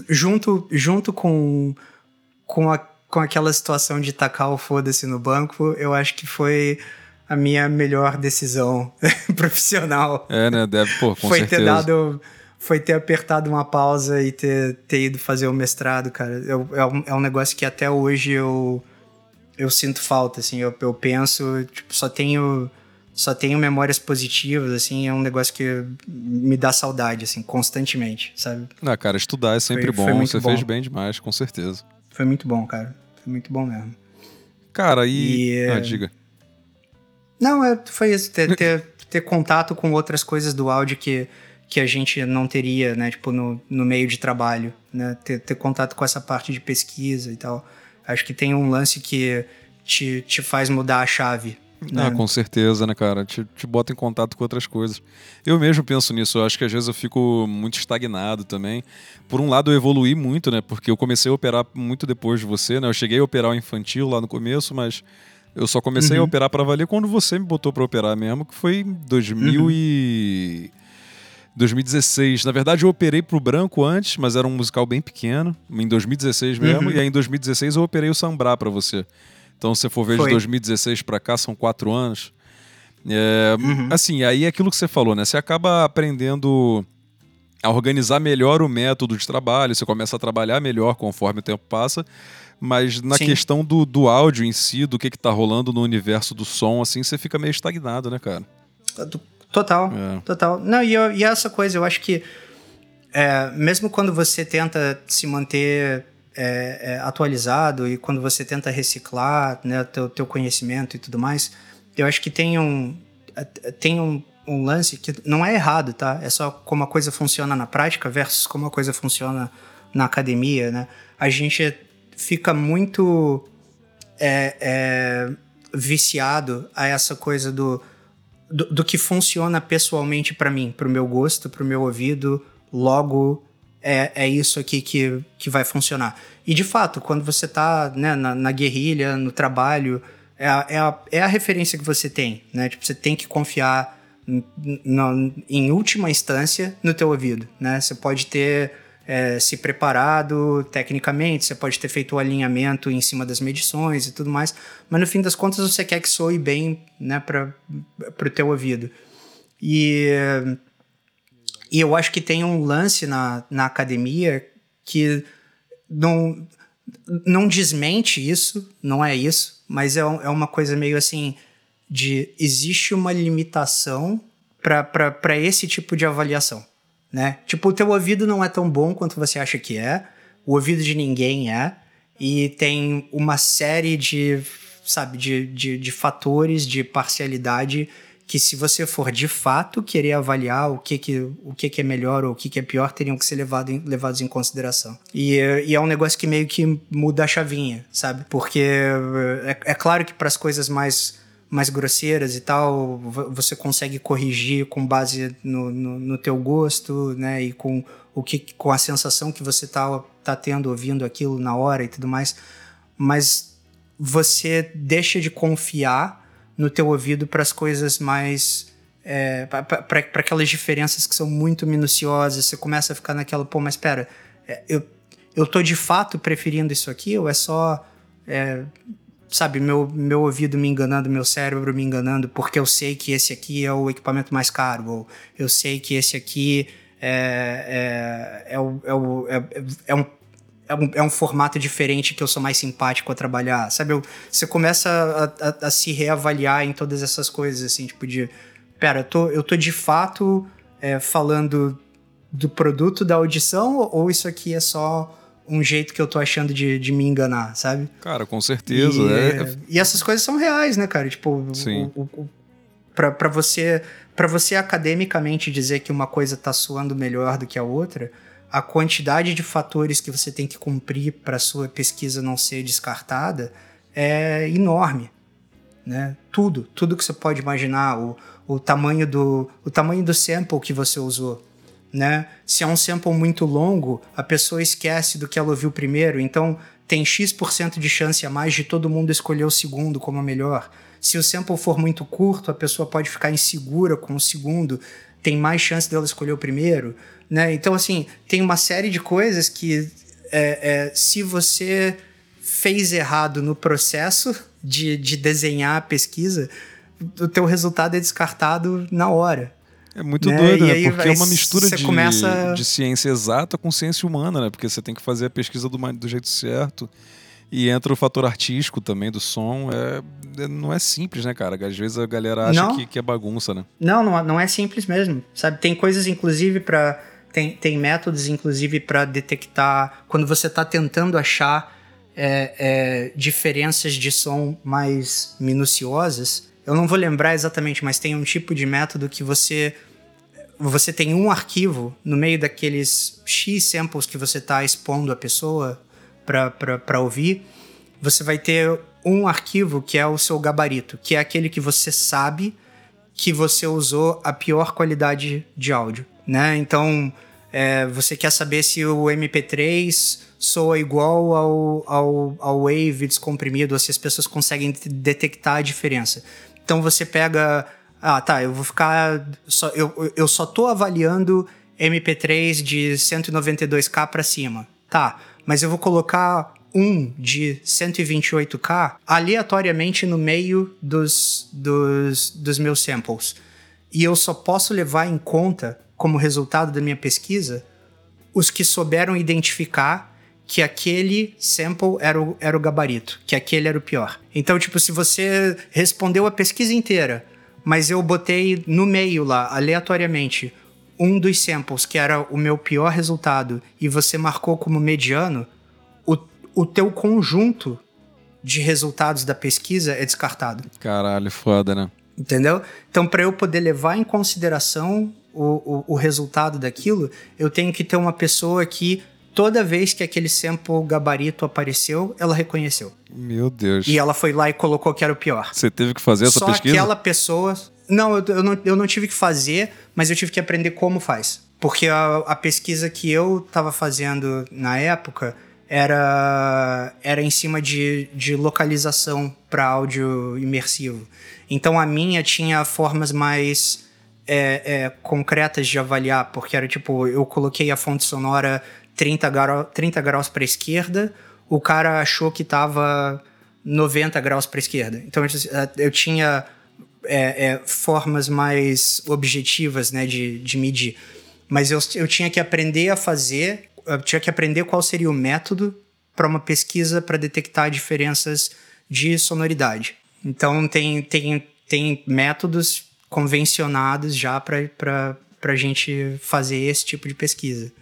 junto junto com com, a, com aquela situação de tacar o foda-se no banco, eu acho que foi a minha melhor decisão profissional É, né? Deve, pô, com foi certeza. ter dado foi ter apertado uma pausa e ter, ter ido fazer o mestrado, cara. Eu- é, um, é um negócio que até hoje eu eu sinto falta, assim. Eu, eu penso, tipo, só tenho só tenho memórias positivas, assim. É um negócio que me dá saudade, assim, constantemente, sabe? Ah, cara, estudar é sempre Foi- foi bom. muito Você bom. fez bem demais, com certeza. Foi muito bom, cara. Foi muito bom mesmo. Cara, e. E, Ah, é, diga. Não, é, foi isso, ter, ter, ter contato com outras coisas do áudio que, que a gente não teria, né? Tipo, no, no meio de trabalho, né? Ter, ter contato com essa parte de pesquisa e tal. Acho que tem um lance que te, te faz mudar a chave. Né? Ah, com certeza, né, cara? Te, te bota em contato com outras coisas. Eu mesmo penso nisso. Eu acho que às vezes eu fico muito estagnado também. Por um lado, eu evoluí muito, né? Porque eu comecei a operar muito depois de você, né? Eu cheguei a operar o infantil lá no começo, mas eu só comecei a Uhum. operar pra valer quando você me botou pra operar mesmo, que foi em 2000 e... 2016. Na verdade, eu operei pro Branco antes, mas era um musical bem pequeno, em 2016 mesmo. Uhum. E aí, em 2016, eu operei o Sambrá pra você. Então, se você for ver de Foi. 2016 pra cá, são quatro anos. É, Uhum. Assim, aí é aquilo que você falou, né? Você acaba aprendendo a organizar melhor o método de trabalho, você começa a trabalhar melhor conforme o tempo passa, mas na Sim. questão do, do áudio em si, do que, que tá rolando no universo do som, assim, você fica meio estagnado, né, cara? Total, É. total. Não, e, eu- e essa coisa, eu acho que é, mesmo quando você tenta se manter é, é, atualizado e quando você tenta reciclar né, teu, teu conhecimento e tudo mais, eu acho que tem um, tem um, um lance que não é errado, tá? É só como a coisa funciona na prática versus como a coisa funciona na academia, né? A gente fica muito é, é, viciado a essa coisa do, do, do que funciona pessoalmente pra mim, pro meu gosto, pro meu ouvido, logo é, é isso aqui que, que vai funcionar. E de fato, quando você tá né, na, na guerrilha, no trabalho, é a, é, a, é a referência que você tem, né? Tipo, você tem que confiar em última instância no teu ouvido, né? Você pode ter é, se preparado tecnicamente, você pode ter feito o alinhamento em cima das medições e tudo mais, mas no fim das contas você quer que soe bem, né, para o teu ouvido. E, e eu acho que tem um lance na, na academia que não, não desmente isso, não é isso, mas é, é uma coisa meio assim de existe uma limitação para esse tipo de avaliação, né? Tipo, o teu ouvido não é tão bom quanto você acha que é, o ouvido de ninguém é, e tem uma série de, sabe, de, de, de fatores de parcialidade que se você for de fato querer avaliar o que, que, o que, que é melhor ou o que, que é pior, teriam que ser levado em- levados em consideração. E, é- e é um negócio que meio que muda a chavinha, sabe? Porque é, é claro que para as coisas mais, mais grosseiras e tal, vo- você consegue corrigir com base no, no, no teu gosto, né? E com, o que, com a sensação que você tá, tá tendo ouvindo aquilo na hora e tudo mais. Mas você deixa de confiar no teu ouvido para as coisas mais é, para aquelas diferenças que são muito minuciosas, você começa a ficar naquela, pô, mas espera, eu, eu tô de fato preferindo isso aqui ou é só é, sabe, meu, meu ouvido me enganando, meu cérebro me enganando, porque eu sei que esse aqui é o equipamento mais caro, ou eu sei que esse aqui é, é, é, o, é, o, é, é um é um, é um, formato diferente que eu sou mais simpático a trabalhar, sabe? Eu, você começa a, a, a, se reavaliar em todas essas coisas, assim, tipo de... Pera, eu tô, eu tô de fato é, falando do produto da audição ou isso aqui é só um jeito que eu tô achando de, de me enganar, sabe? Cara, com certeza. E, é... e essas coisas são reais, né, cara? Tipo, Sim. O, o, pra, pra, você, pra você academicamente dizer que uma coisa tá suando melhor do que a outra, a quantidade de fatores que você tem que cumprir para sua pesquisa não ser descartada é enorme, né? Tudo, tudo que você pode imaginar, o, o tamanho do o tamanho do sample que você usou, né? Se é um sample muito longo, a pessoa esquece do que ela ouviu primeiro, então tem X% de chance a mais de todo mundo escolher o segundo como a melhor. Se o sample for muito curto, a pessoa pode ficar insegura com o segundo, tem mais chance dela escolher o primeiro, né? Então, assim, tem uma série de coisas que é, é, se você fez errado no processo de, de desenhar a pesquisa, o teu resultado é descartado na hora. É muito né? doido, né? Porque é uma mistura de, começa... de ciência exata com ciência humana, né? Porque você tem que fazer a pesquisa do, do jeito certo. E entra o fator artístico também do som. É, é não é simples, né, cara? Às vezes a galera acha que, que, é bagunça, né? Não, não, não é simples mesmo. Sabe, tem coisas, inclusive, para tem, tem métodos, inclusive, para detectar quando você está tentando achar é, é, diferenças de som mais minuciosas. Eu não vou lembrar exatamente, mas tem um tipo de método que você você tem um arquivo no meio daqueles X samples que você está expondo a pessoa para ouvir, você vai ter um arquivo que é o seu gabarito, que é aquele que você sabe que você usou a pior qualidade de áudio, né? Então, é, você quer saber se o MP3 soa igual ao, ao, ao Wave descomprimido, ou se as pessoas conseguem detectar a diferença. Então, você pega ah, tá, eu vou ficar. Só, eu, eu só tô avaliando MP3 de 192K para cima. Tá, mas eu vou colocar um de 128K aleatoriamente no meio dos, dos, dos meus samples. E eu só posso levar em conta, como resultado da minha pesquisa, os que souberam identificar que aquele sample era o, era o gabarito, que aquele era o pior. Então, tipo, se você respondeu a pesquisa inteira, mas eu botei no meio lá, aleatoriamente, um dos samples que era o meu pior resultado e você marcou como mediano, o, o teu conjunto de resultados da pesquisa é descartado. Caralho, foda, né? Entendeu? Então, para eu poder levar em consideração o, o, o resultado daquilo, eu tenho que ter uma pessoa que toda vez que aquele sample gabarito apareceu, ela reconheceu. Meu Deus. E ela foi lá e colocou que era o pior. Você teve que fazer essa Só pesquisa? Só aquela pessoa. Não eu, eu não, eu não tive que fazer, mas eu tive que aprender como faz. Porque a, a pesquisa que eu estava fazendo na época era, era em cima de, de localização para áudio imersivo. Então a minha tinha formas mais é, é, concretas de avaliar, porque era tipo, eu coloquei a fonte sonora 30, grau, 30 graus para esquerda, o cara achou que estava 90 graus para esquerda. Então eu tinha é, é, formas mais objetivas né, de, de medir. Mas eu, eu tinha que aprender a fazer, eu tinha que aprender qual seria o método para uma pesquisa para detectar diferenças de sonoridade. Então tem, tem, tem métodos convencionados já para a gente fazer esse tipo de pesquisa.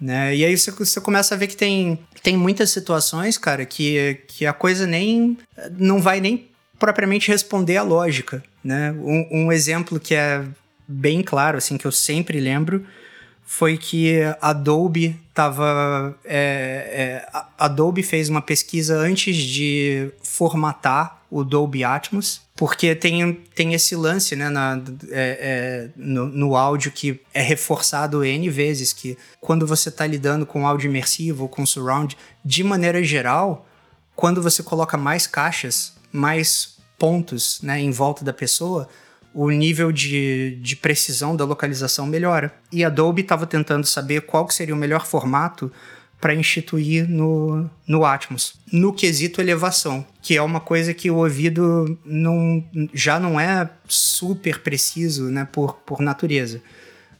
Né? E aí você, você começa a ver que tem, tem muitas situações, cara, que, que a coisa nem não vai nem propriamente responder à lógica, né? Um, um exemplo que é bem claro, assim, que eu sempre lembro, foi que Adobe tava. É, é, Adobe fez uma pesquisa antes de formatar o Dolby Atmos, porque tem, tem esse lance né, na, é, é, no, no, áudio que é reforçado N vezes, que quando você está lidando com áudio imersivo ou com surround, de maneira geral, quando você coloca mais caixas, mais pontos né, em volta da pessoa, o nível de, de precisão da localização melhora. E a Adobe estava tentando saber qual seria o melhor formato para instituir no, no Atmos, no quesito elevação, que é uma coisa que o ouvido não, já não é super preciso né, por, por natureza.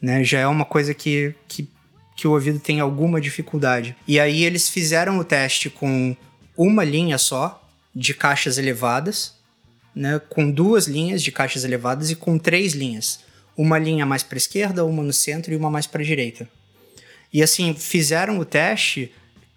Né? Já é uma coisa que, que, que o ouvido tem alguma dificuldade. E aí eles fizeram o teste com uma linha só de caixas elevadas, né, com duas linhas de caixas elevadas e com três linhas. Uma linha mais para esquerda, uma no centro e uma mais para direita. E assim, fizeram o teste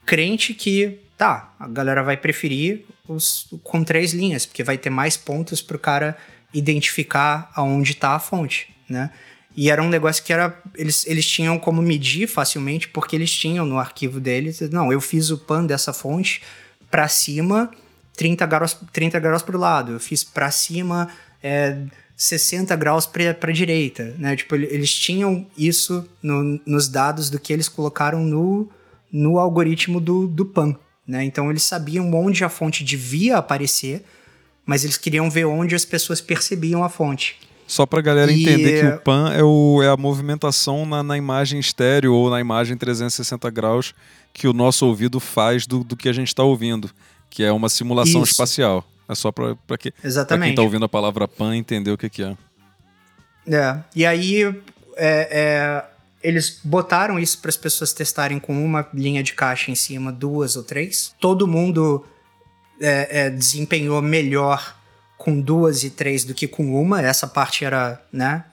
crente que, tá, a galera vai preferir os com três linhas, porque vai ter mais pontos para o cara identificar aonde está a fonte, né? E era um negócio que era eles, eles tinham como medir facilmente, porque eles tinham no arquivo deles, não, eu fiz o pan dessa fonte para cima 30 graus, 30 graus para o lado, eu fiz para cima é, 60 graus para a direita, né? Tipo, eles tinham isso no, nos dados do que eles colocaram no, no algoritmo do, do PAN, né? Então eles sabiam onde a fonte devia aparecer, mas eles queriam ver onde as pessoas percebiam a fonte. Só para a galera e... entender que o PAN é, o, é a movimentação na, na, imagem estéreo ou na imagem 360 graus que o nosso ouvido faz do, do que a gente está ouvindo que é uma simulação Isso. espacial. É só para que, quem está ouvindo a palavra PAN entender o que, que é. É, e aí é, é, eles botaram isso para as pessoas testarem com uma linha de caixa em cima, duas ou três. Todo mundo é, é, desempenhou melhor com duas e três do que com uma. Essa parte era, né,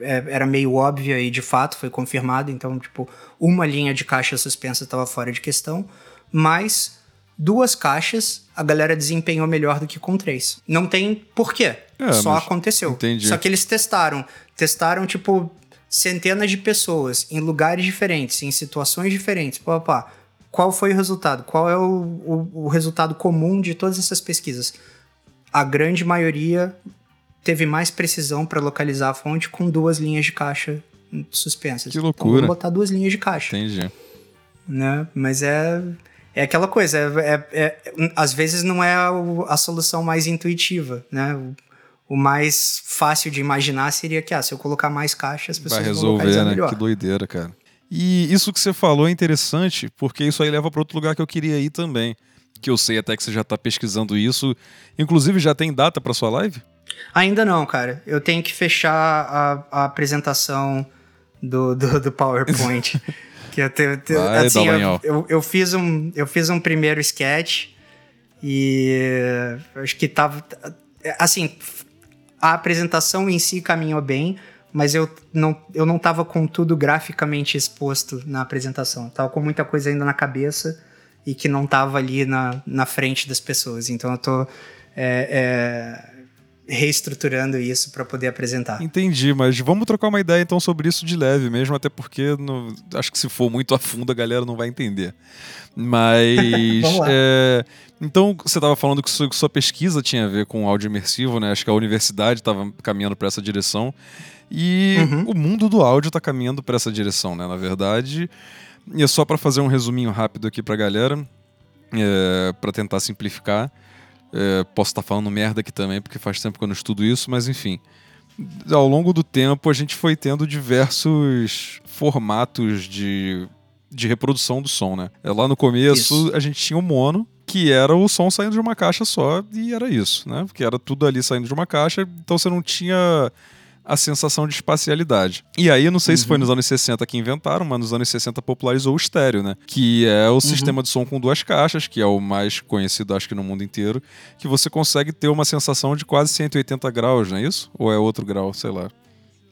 é, era meio óbvia e de fato foi confirmado. Então, tipo, uma linha de caixa suspensa estava fora de questão. Mas duas caixas, a galera desempenhou melhor do que com três. Não tem porquê. É, Só aconteceu. Entendi. Só que eles testaram. Testaram, tipo, centenas de pessoas em lugares diferentes, em situações diferentes. Pô, pá, qual foi o resultado? Qual é o, o, o resultado comum de todas essas pesquisas? A grande maioria teve mais precisão para localizar a fonte com duas linhas de caixa suspensas. Que loucura. Então, botar duas linhas de caixa. Entendi. Né? Mas é é aquela coisa, é, é, é, às vezes não é a, a, solução mais intuitiva, né? O, o, mais fácil de imaginar seria que, ah, se eu colocar mais caixas, as pessoas Vai resolver, vão né? melhor. Que doideira, cara. E isso que você falou é interessante, porque isso aí leva para outro lugar que eu queria ir também. Que eu sei até que você já está pesquisando isso. Inclusive, já tem data para sua live? Ainda não, cara. Eu tenho que fechar a, a apresentação do, do, do PowerPoint. Que eu, te, te, Vai, assim, eu, eu, eu, fiz um, eu fiz um primeiro sketch e acho que tava. Assim, a apresentação em si caminhou bem, mas eu não, eu não tava com tudo graficamente exposto na apresentação. Eu tava com muita coisa ainda na cabeça e que não tava ali na, na frente das pessoas. Então eu tô. É, é, reestruturando isso para poder apresentar. Entendi, mas vamos trocar uma ideia então sobre isso de leve mesmo, até porque no, acho que se for muito a fundo a galera não vai entender. Mas. é, então, você estava falando que sua, que sua, pesquisa tinha a ver com áudio imersivo, né? Acho que a universidade estava caminhando para essa direção. E uhum. o mundo do áudio está caminhando para essa direção, né? Na verdade. E é só para fazer um resuminho rápido aqui para a galera, é, para tentar simplificar. É, posso estar tá falando merda aqui também, porque faz tempo que eu não estudo isso, mas enfim. Ao longo do tempo, a gente foi tendo diversos formatos de, de reprodução do som, né? É, lá no começo, isso. a gente tinha o mono, que era o som saindo de uma caixa só, e era isso, né? Porque era tudo ali saindo de uma caixa, então você não tinha a sensação de espacialidade. E aí, não sei uhum. se foi uhum. nos anos 60 que inventaram, mas nos anos 60 popularizou o estéreo, né? Que é o uhum. sistema de som com duas caixas, que é o mais conhecido, acho que no mundo inteiro, que você consegue ter uma sensação de quase 180 graus, não é isso? Ou é outro grau, sei lá.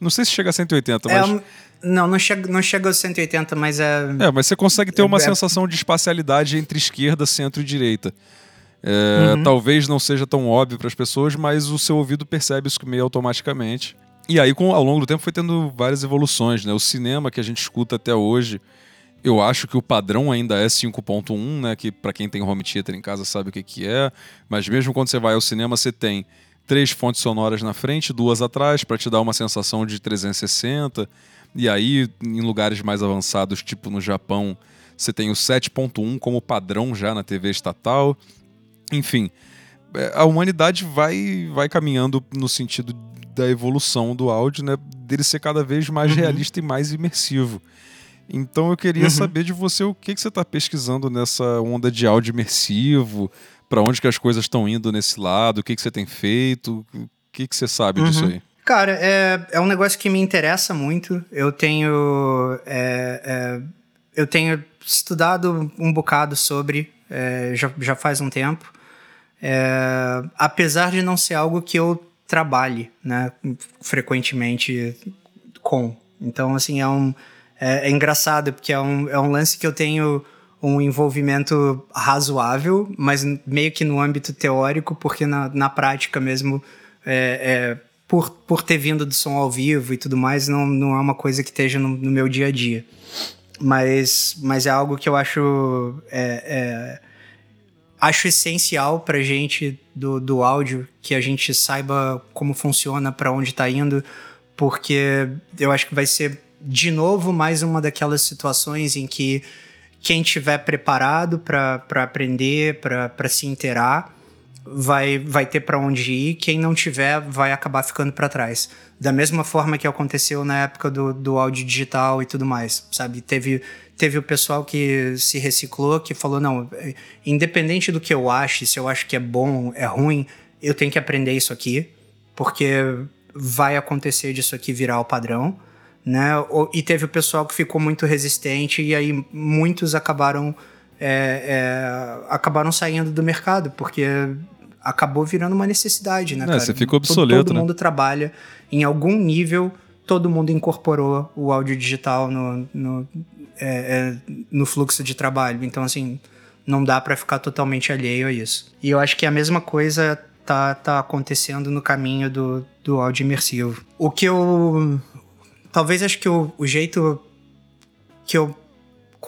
Não sei se chega a 180, é, mas. Não, não chega, não chega a 180, mas é. É, mas você consegue ter uma é, é... sensação de espacialidade entre esquerda, centro e direita. É, uhum. Talvez não seja tão óbvio para as pessoas, mas o seu ouvido percebe isso meio automaticamente. E aí, com, ao longo do tempo, foi tendo várias evoluções, né? O cinema que a gente escuta até hoje, eu acho que o padrão ainda é 5.1, né? Que para quem tem home theater em casa sabe o que, que é. Mas mesmo quando você vai ao cinema, você tem três fontes sonoras na frente, duas atrás, para te dar uma sensação de 360. E aí, em lugares mais avançados, tipo no Japão, você tem o 7.1 como padrão já na TV estatal. Enfim, é, a humanidade vai, vai caminhando no sentido da evolução do áudio, né? Dele ser cada vez mais uhum. realista e mais imersivo. Então eu queria uhum. saber de você o que, que você está pesquisando nessa onda de áudio imersivo, para onde que as coisas estão indo nesse lado, o que, que você tem feito, o que, que você sabe uhum. disso aí? Cara, é, é um negócio que me interessa muito. Eu tenho. É, é, eu tenho estudado um bocado sobre, é, já, já faz um tempo. É, apesar de não ser algo que eu trabalhe, né, frequentemente com. Então, assim, é um. É, é engraçado, porque é um, é um lance que eu tenho um envolvimento razoável, mas meio que no âmbito teórico, porque na, na prática mesmo é, é por, por ter vindo do som ao vivo e tudo mais, não, não é uma coisa que esteja no, no meu dia a dia. Mas, mas é algo que eu acho. É, é, acho essencial pra gente do, do áudio que a gente saiba como funciona, para onde tá indo, porque eu acho que vai ser de novo mais uma daquelas situações em que quem tiver preparado para aprender, para se inteirar, vai, vai ter para onde ir, quem não tiver vai acabar ficando para trás. Da mesma forma que aconteceu na época do, do áudio digital e tudo mais, sabe? Teve, teve o pessoal que se reciclou, que falou: não, independente do que eu ache, se eu acho que é bom, é ruim, eu tenho que aprender isso aqui, porque vai acontecer disso aqui virar o padrão. Né? E teve o pessoal que ficou muito resistente, e aí muitos acabaram. É, é, acabaram saindo do mercado, porque acabou virando uma necessidade, né, é, cara? Você fica obsoleto, Todo, todo né? mundo trabalha em algum nível, todo mundo incorporou o áudio digital no, no, é, é, no fluxo de trabalho. Então, assim, não dá para ficar totalmente alheio a isso. E eu acho que a mesma coisa tá, tá acontecendo no caminho do, do áudio imersivo. O que eu... Talvez acho que o, o jeito que eu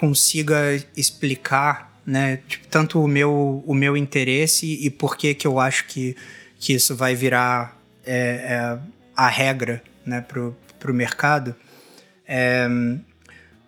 consiga explicar né? Tipo, tanto o meu, o meu interesse e por que que eu acho que, que isso vai virar é, é, a regra, né, pro, pro mercado. É,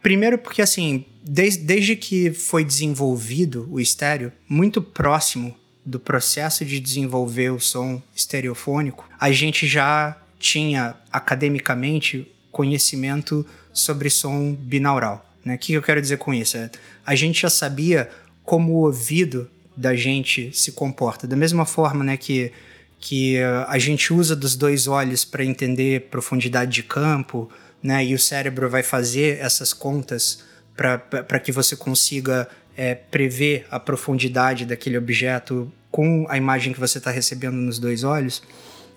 primeiro porque, assim, desde, desde que foi desenvolvido o estéreo, muito próximo do processo de desenvolver o som estereofônico, a gente já tinha academicamente conhecimento sobre som binaural. Né? O que eu quero dizer com isso? É, a gente já sabia como o ouvido da gente se comporta. Da mesma forma né, que, que a gente usa dos dois olhos para entender profundidade de campo, né, e o cérebro vai fazer essas contas para que você consiga é, prever a profundidade daquele objeto com a imagem que você está recebendo nos dois olhos.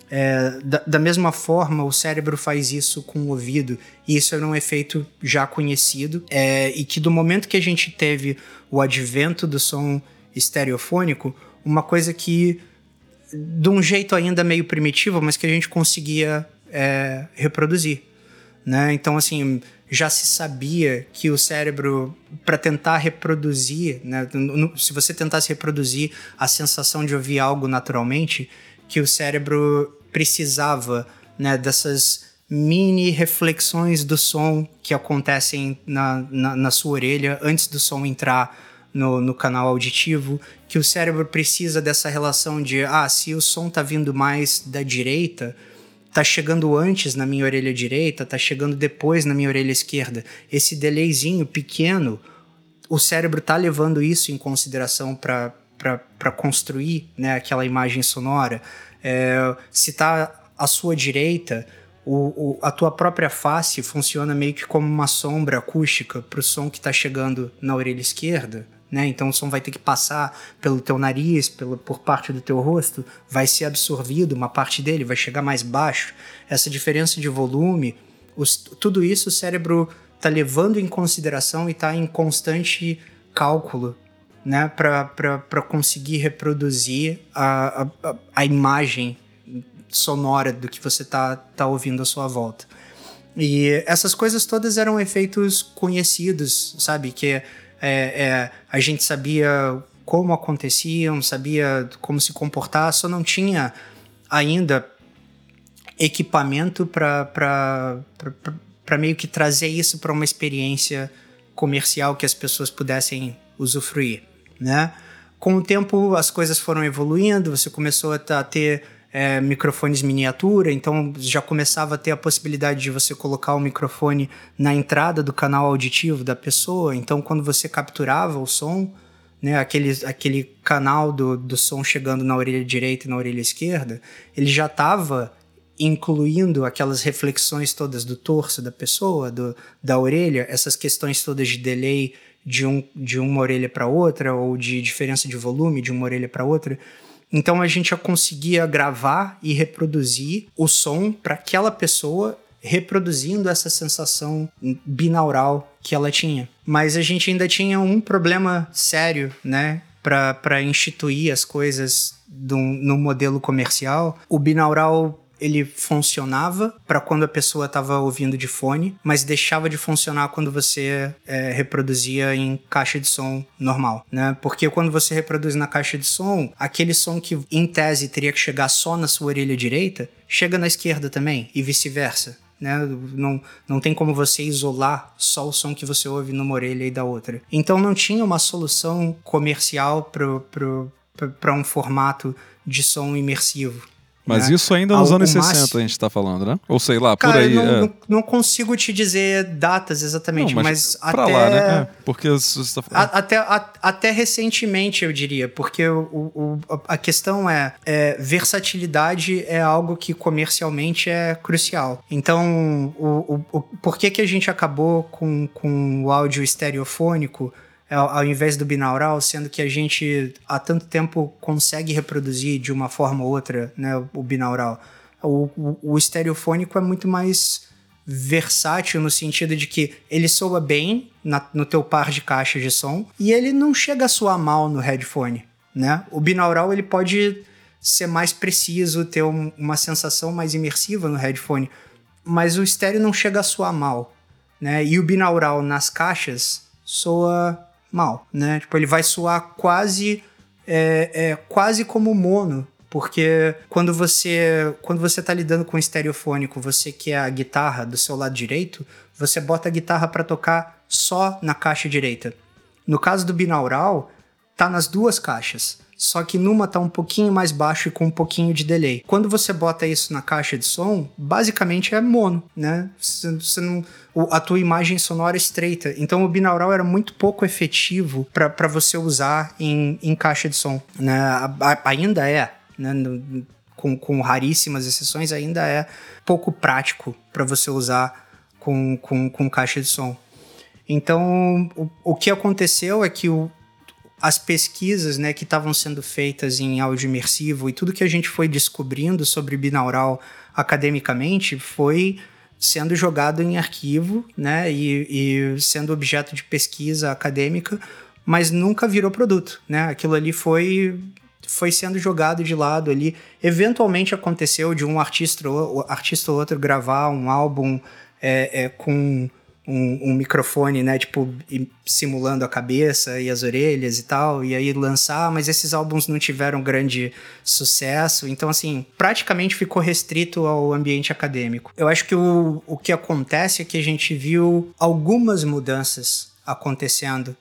É, da, da, mesma forma, o cérebro faz isso com o ouvido, e isso era um efeito já conhecido, é, e que do momento que a gente teve o advento do som estereofônico, uma coisa que, de um jeito ainda meio primitivo, mas que a gente conseguia é, reproduzir. Né? Então, assim, já se sabia que o cérebro, para tentar reproduzir, né, se você tentasse reproduzir a sensação de ouvir algo naturalmente, que o cérebro precisava né, dessas mini reflexões do som que acontecem na, na, na sua orelha antes do som entrar no, no, canal auditivo, que o cérebro precisa dessa relação de ah, se o som tá vindo mais da direita, tá chegando antes na minha orelha direita, tá chegando depois na minha orelha esquerda. Esse delayzinho pequeno, o cérebro tá levando isso em consideração para construir né, aquela imagem sonora. É, se está à sua direita, o, o, a tua própria face funciona meio que como uma sombra acústica para o som que está chegando na orelha esquerda. Né? Então o som vai ter que passar pelo teu nariz, pelo, por parte do teu rosto, vai ser absorvido, uma parte dele vai chegar mais baixo. Essa diferença de volume, os, tudo isso o cérebro está levando em consideração e está em constante cálculo né, para conseguir reproduzir a, a, a imagem sonora do que você tá, tá ouvindo à sua volta. E essas coisas todas eram efeitos conhecidos, sabe? Que é, é, a gente sabia como aconteciam, sabia como se comportar, só não tinha ainda equipamento para meio que trazer isso para uma experiência comercial que as pessoas pudessem usufruir né? Com o tempo as coisas foram evoluindo, você começou a ter é, microfones miniatura, então já começava a ter a possibilidade de você colocar o microfone na entrada do canal auditivo da pessoa. Então, quando você capturava o som, né, aquele, aquele canal do, do som chegando na orelha direita e na orelha esquerda, ele já estava incluindo aquelas reflexões todas do torso da pessoa, do, da orelha, essas questões todas de delay de, um, de uma orelha para outra, ou de diferença de volume de uma orelha para outra. Então a gente já conseguia gravar e reproduzir o som para aquela pessoa reproduzindo essa sensação binaural que ela tinha. Mas a gente ainda tinha um problema sério, né? Para instituir as coisas no modelo comercial. O binaural ele funcionava para quando a pessoa estava ouvindo de fone, mas deixava de funcionar quando você é, reproduzia em caixa de som normal, né? Porque quando você reproduz na caixa de som, aquele som que em tese teria que chegar só na sua orelha direita, chega na esquerda também e vice-versa. Né? Não, não tem como você isolar só o som que você ouve numa orelha e da outra. Então não tinha uma solução comercial para um formato de som imersivo. Mas né? isso ainda nos anos 60 a gente está falando, né? Ou sei lá, Cara, por aí. Não, é. não, não, consigo te dizer datas exatamente, não, mas, mas até. lá, né? É, porque você tá a, até, a, até recentemente, eu diria, porque o, o, a questão é, é, versatilidade é algo que comercialmente é crucial. Então, o, o, o, por que, que a gente acabou com, com o áudio estereofônico? Ao invés do binaural, sendo que a gente há tanto tempo consegue reproduzir de uma forma ou outra né, o binaural. O, o, o estereofônico é muito mais versátil no sentido de que ele soa bem na, no teu par de caixas de som e ele não chega a soar mal no headphone, né? O binaural ele pode ser mais preciso, ter um, uma sensação mais imersiva no headphone, mas o estéreo não chega a soar mal, né? E o binaural nas caixas soa mal, né? Tipo, ele vai soar quase é, é, quase como mono, porque quando você quando você tá lidando com estereofônico, você quer a guitarra do seu lado direito, você bota a guitarra para tocar só na caixa direita. No caso do binaural, tá nas duas caixas só que numa tá um pouquinho mais baixo e com um pouquinho de delay. Quando você bota isso na caixa de som, basicamente é mono, né? Você não, a tua imagem sonora é estreita. Então o binaural era muito pouco efetivo para você usar em, em caixa de som. Né? Ainda é, né? No, com, com raríssimas exceções, ainda é pouco prático para você usar com, com, com caixa de som. Então, o, o que aconteceu é que o, as pesquisas né, que estavam sendo feitas em áudio imersivo e tudo que a gente foi descobrindo sobre binaural academicamente foi sendo jogado em arquivo né, e, e sendo objeto de pesquisa acadêmica, mas nunca virou produto. Né? Aquilo ali foi foi sendo jogado de lado ali. Eventualmente aconteceu de um artista ou, artista ou outro gravar um álbum é, é, com um, um, microfone, né, tipo, simulando a cabeça e as orelhas e tal, e aí lançar, mas esses álbuns não tiveram grande sucesso, então, assim, praticamente ficou restrito ao ambiente acadêmico. Eu acho que o, o que acontece é que a gente viu algumas mudanças acontecendo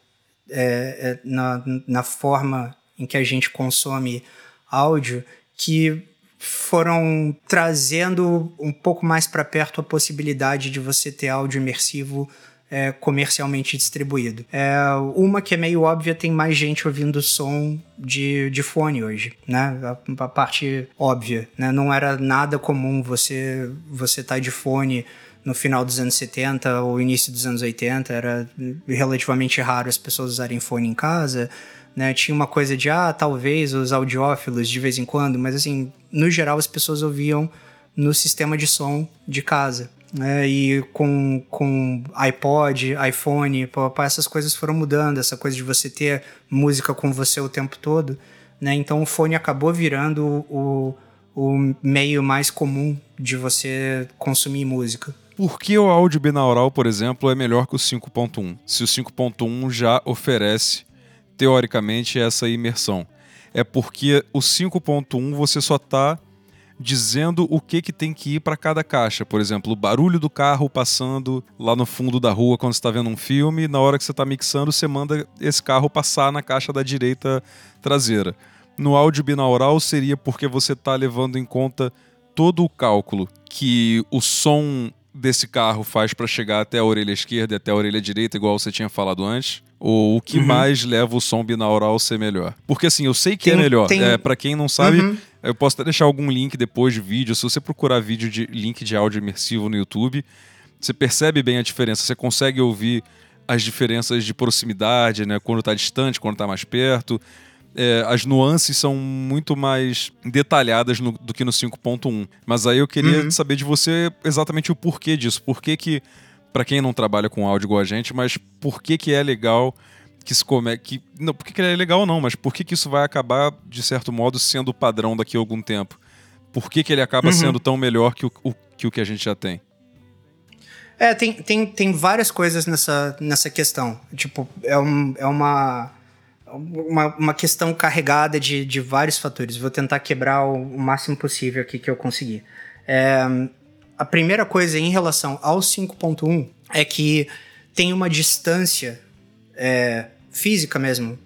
é, é, na, na forma em que a gente consome áudio que foram trazendo um pouco mais para perto a possibilidade de você ter áudio imersivo é, comercialmente distribuído. É, uma que é meio óbvia, tem mais gente ouvindo som de, de fone hoje, né? A, a parte óbvia, né? Não era nada comum você você tá de fone no final dos anos 70 ou início dos anos 80, era relativamente raro as pessoas usarem fone em casa. Né? Tinha uma coisa de, ah, talvez os audiófilos de vez em quando, mas assim, no geral as pessoas ouviam no sistema de som de casa. Né? E com, com iPod, iPhone, essas coisas foram mudando, essa coisa de você ter música com você o tempo todo. Né? Então o fone acabou virando o, o meio mais comum de você consumir música. Por que o áudio binaural, por exemplo, é melhor que o 5.1? Se o 5.1 já oferece teoricamente, essa imersão. É porque o 5.1 você só está dizendo o que, que tem que ir para cada caixa. Por exemplo, o barulho do carro passando lá no fundo da rua quando você está vendo um filme, na hora que você está mixando, você manda esse carro passar na caixa da direita traseira. No áudio binaural seria porque você está levando em conta todo o cálculo que o som desse carro faz para chegar até a orelha esquerda e até a orelha direita, igual você tinha falado antes? Ou o que uhum. mais leva o som binaural a ser melhor? Porque assim, eu sei que é tem, é melhor. Tem... É, para quem não sabe, uhum. eu posso até deixar algum link depois de vídeo. Se você procurar vídeo de link de áudio imersivo no YouTube, você percebe bem a diferença. Você consegue ouvir as diferenças de proximidade, né? Quando está distante, quando está mais perto é, as nuances são muito mais detalhadas no, do que no 5.1. Mas aí eu queria uhum. saber de você exatamente o porquê disso. Por que que, para quem não trabalha com áudio igual a gente, mas por que que é legal que se come... Que, não, por que, que é legal não, mas por que que isso vai acabar, de certo modo, sendo o padrão daqui a algum tempo? Por que que ele acaba uhum. sendo tão melhor que o, o, que o que a gente já tem? É, tem, tem, tem várias coisas nessa, nessa questão. Tipo, é, um, é uma uma, uma questão carregada de, de vários fatores. Vou tentar quebrar o, máximo possível aqui que eu conseguir. É, a primeira coisa em relação ao 5.1 é que tem uma distância é, física mesmo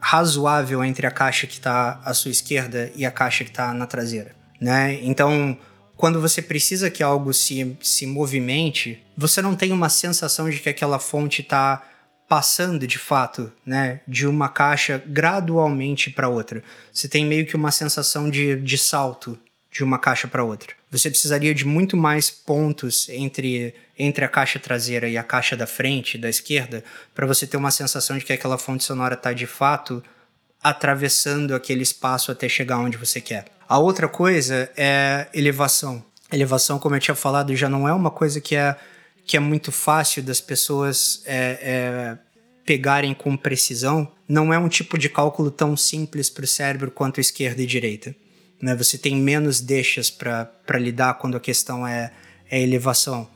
razoável entre a caixa que está à sua esquerda e a caixa que está na traseira. Né? Então, quando você precisa que algo se, se movimente, você não tem uma sensação de que aquela fonte está passando de fato, né, de uma caixa gradualmente para outra. Você tem meio que uma sensação de, de salto de uma caixa para outra. Você precisaria de muito mais pontos entre, entre a caixa traseira e a caixa da frente, da esquerda, para você ter uma sensação de que aquela fonte sonora está de fato atravessando aquele espaço até chegar onde você quer. A outra coisa é elevação. Elevação, como eu tinha falado, já não é uma coisa que é que é muito fácil das pessoas é, é, pegarem com precisão, não é um tipo de cálculo tão simples para o cérebro quanto esquerda e direita. Né? Você tem menos deixas para lidar quando a questão é, é elevação.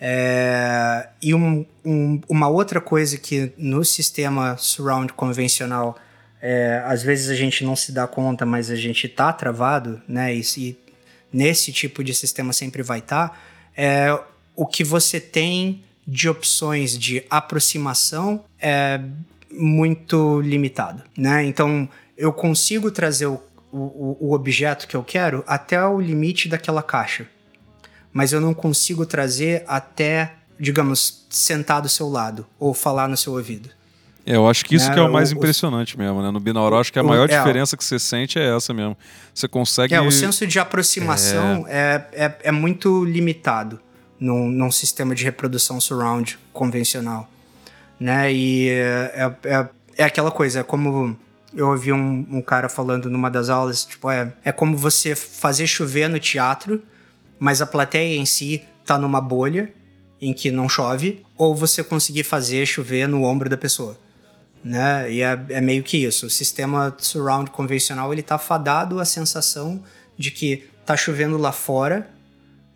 É, e um, um, uma outra coisa que no sistema surround convencional, é, às vezes a gente não se dá conta, mas a gente está travado, né? E, e, nesse tipo de sistema sempre vai estar, tá, é o que você tem de opções de aproximação é muito limitado, né? Então eu consigo trazer o, o, o objeto que eu quero até o limite daquela caixa, mas eu não consigo trazer até, digamos, sentar do seu lado ou falar no seu ouvido. É, eu acho que isso né? que é o mais o, impressionante mesmo, né? No binaural, acho que a maior é, diferença que você sente é essa mesmo. Você consegue... É, o senso de aproximação é, é, é, é muito limitado num, num sistema de reprodução surround convencional. Né? E é, é, é aquela coisa, é como eu ouvi um, um, cara falando numa das aulas, tipo, é, é como você fazer chover no teatro, mas a plateia em si tá numa bolha em que não chove, ou você conseguir fazer chover no ombro da pessoa. Né? E é, é meio que isso. O sistema surround convencional ele tá fadado à sensação de que tá chovendo lá fora,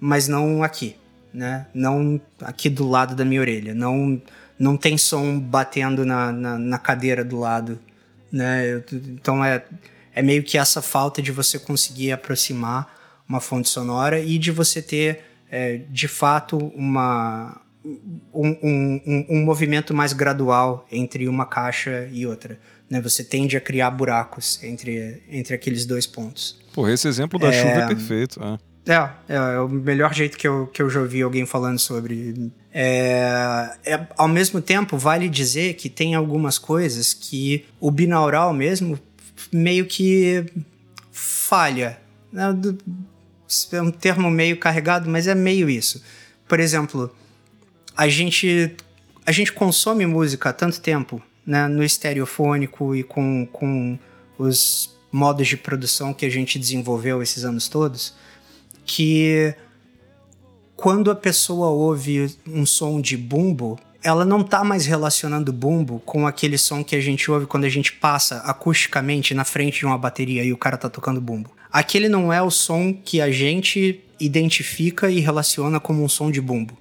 mas não aqui né? Não aqui do lado da minha orelha. Não, não tem som batendo na, na, na cadeira do lado, né? Então é, é meio que essa falta de você conseguir aproximar uma fonte sonora e de você ter, é, de fato, uma, um, um, um, movimento mais gradual entre uma caixa e outra. Né? Você tende a criar buracos entre, entre aqueles dois pontos. Pô, esse exemplo da é... chuva é perfeito. É. É, é, é, o melhor jeito que eu, que eu já ouvi alguém falando sobre. É, é, ao mesmo tempo, vale dizer que tem algumas coisas que o binaural mesmo meio que falha. Né? É um termo meio carregado, mas é meio isso. Por exemplo, a gente, a gente consome música há tanto tempo né, no estereofônico e com, com os modos de produção que a gente desenvolveu esses anos todos que quando a pessoa ouve um som de bumbo, ela não tá mais relacionando bumbo com aquele som que a gente ouve quando a gente passa acusticamente na frente de uma bateria e o cara tá tocando bumbo. Aquele não é o som que a gente identifica e relaciona como um som de bumbo.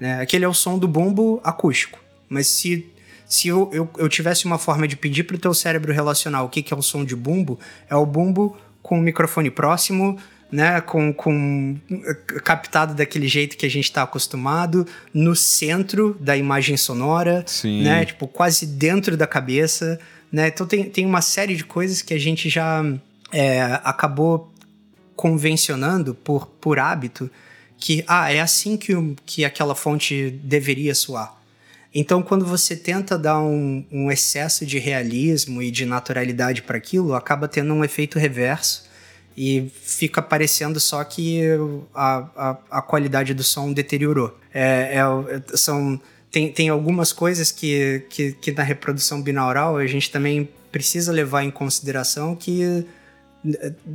Né? Aquele é o som do bumbo acústico. Mas se, se eu, eu, eu tivesse uma forma de pedir pro teu cérebro relacionar o que, que é o som de bumbo, é o bumbo com o microfone próximo, né, com, com captado daquele jeito que a gente está acostumado, no centro da imagem sonora, Sim. né, tipo quase dentro da cabeça, Né? Então tem, tem uma série de coisas que a gente já é, acabou convencionando por, por hábito que ah, é assim que, que aquela fonte deveria soar. Então, quando você tenta dar um, um excesso de realismo e de naturalidade para aquilo, acaba tendo um efeito reverso e fica parecendo só que a, a, a qualidade do som deteriorou. É, é, são, tem, tem algumas coisas que, que, que na reprodução binaural a gente também precisa levar em consideração que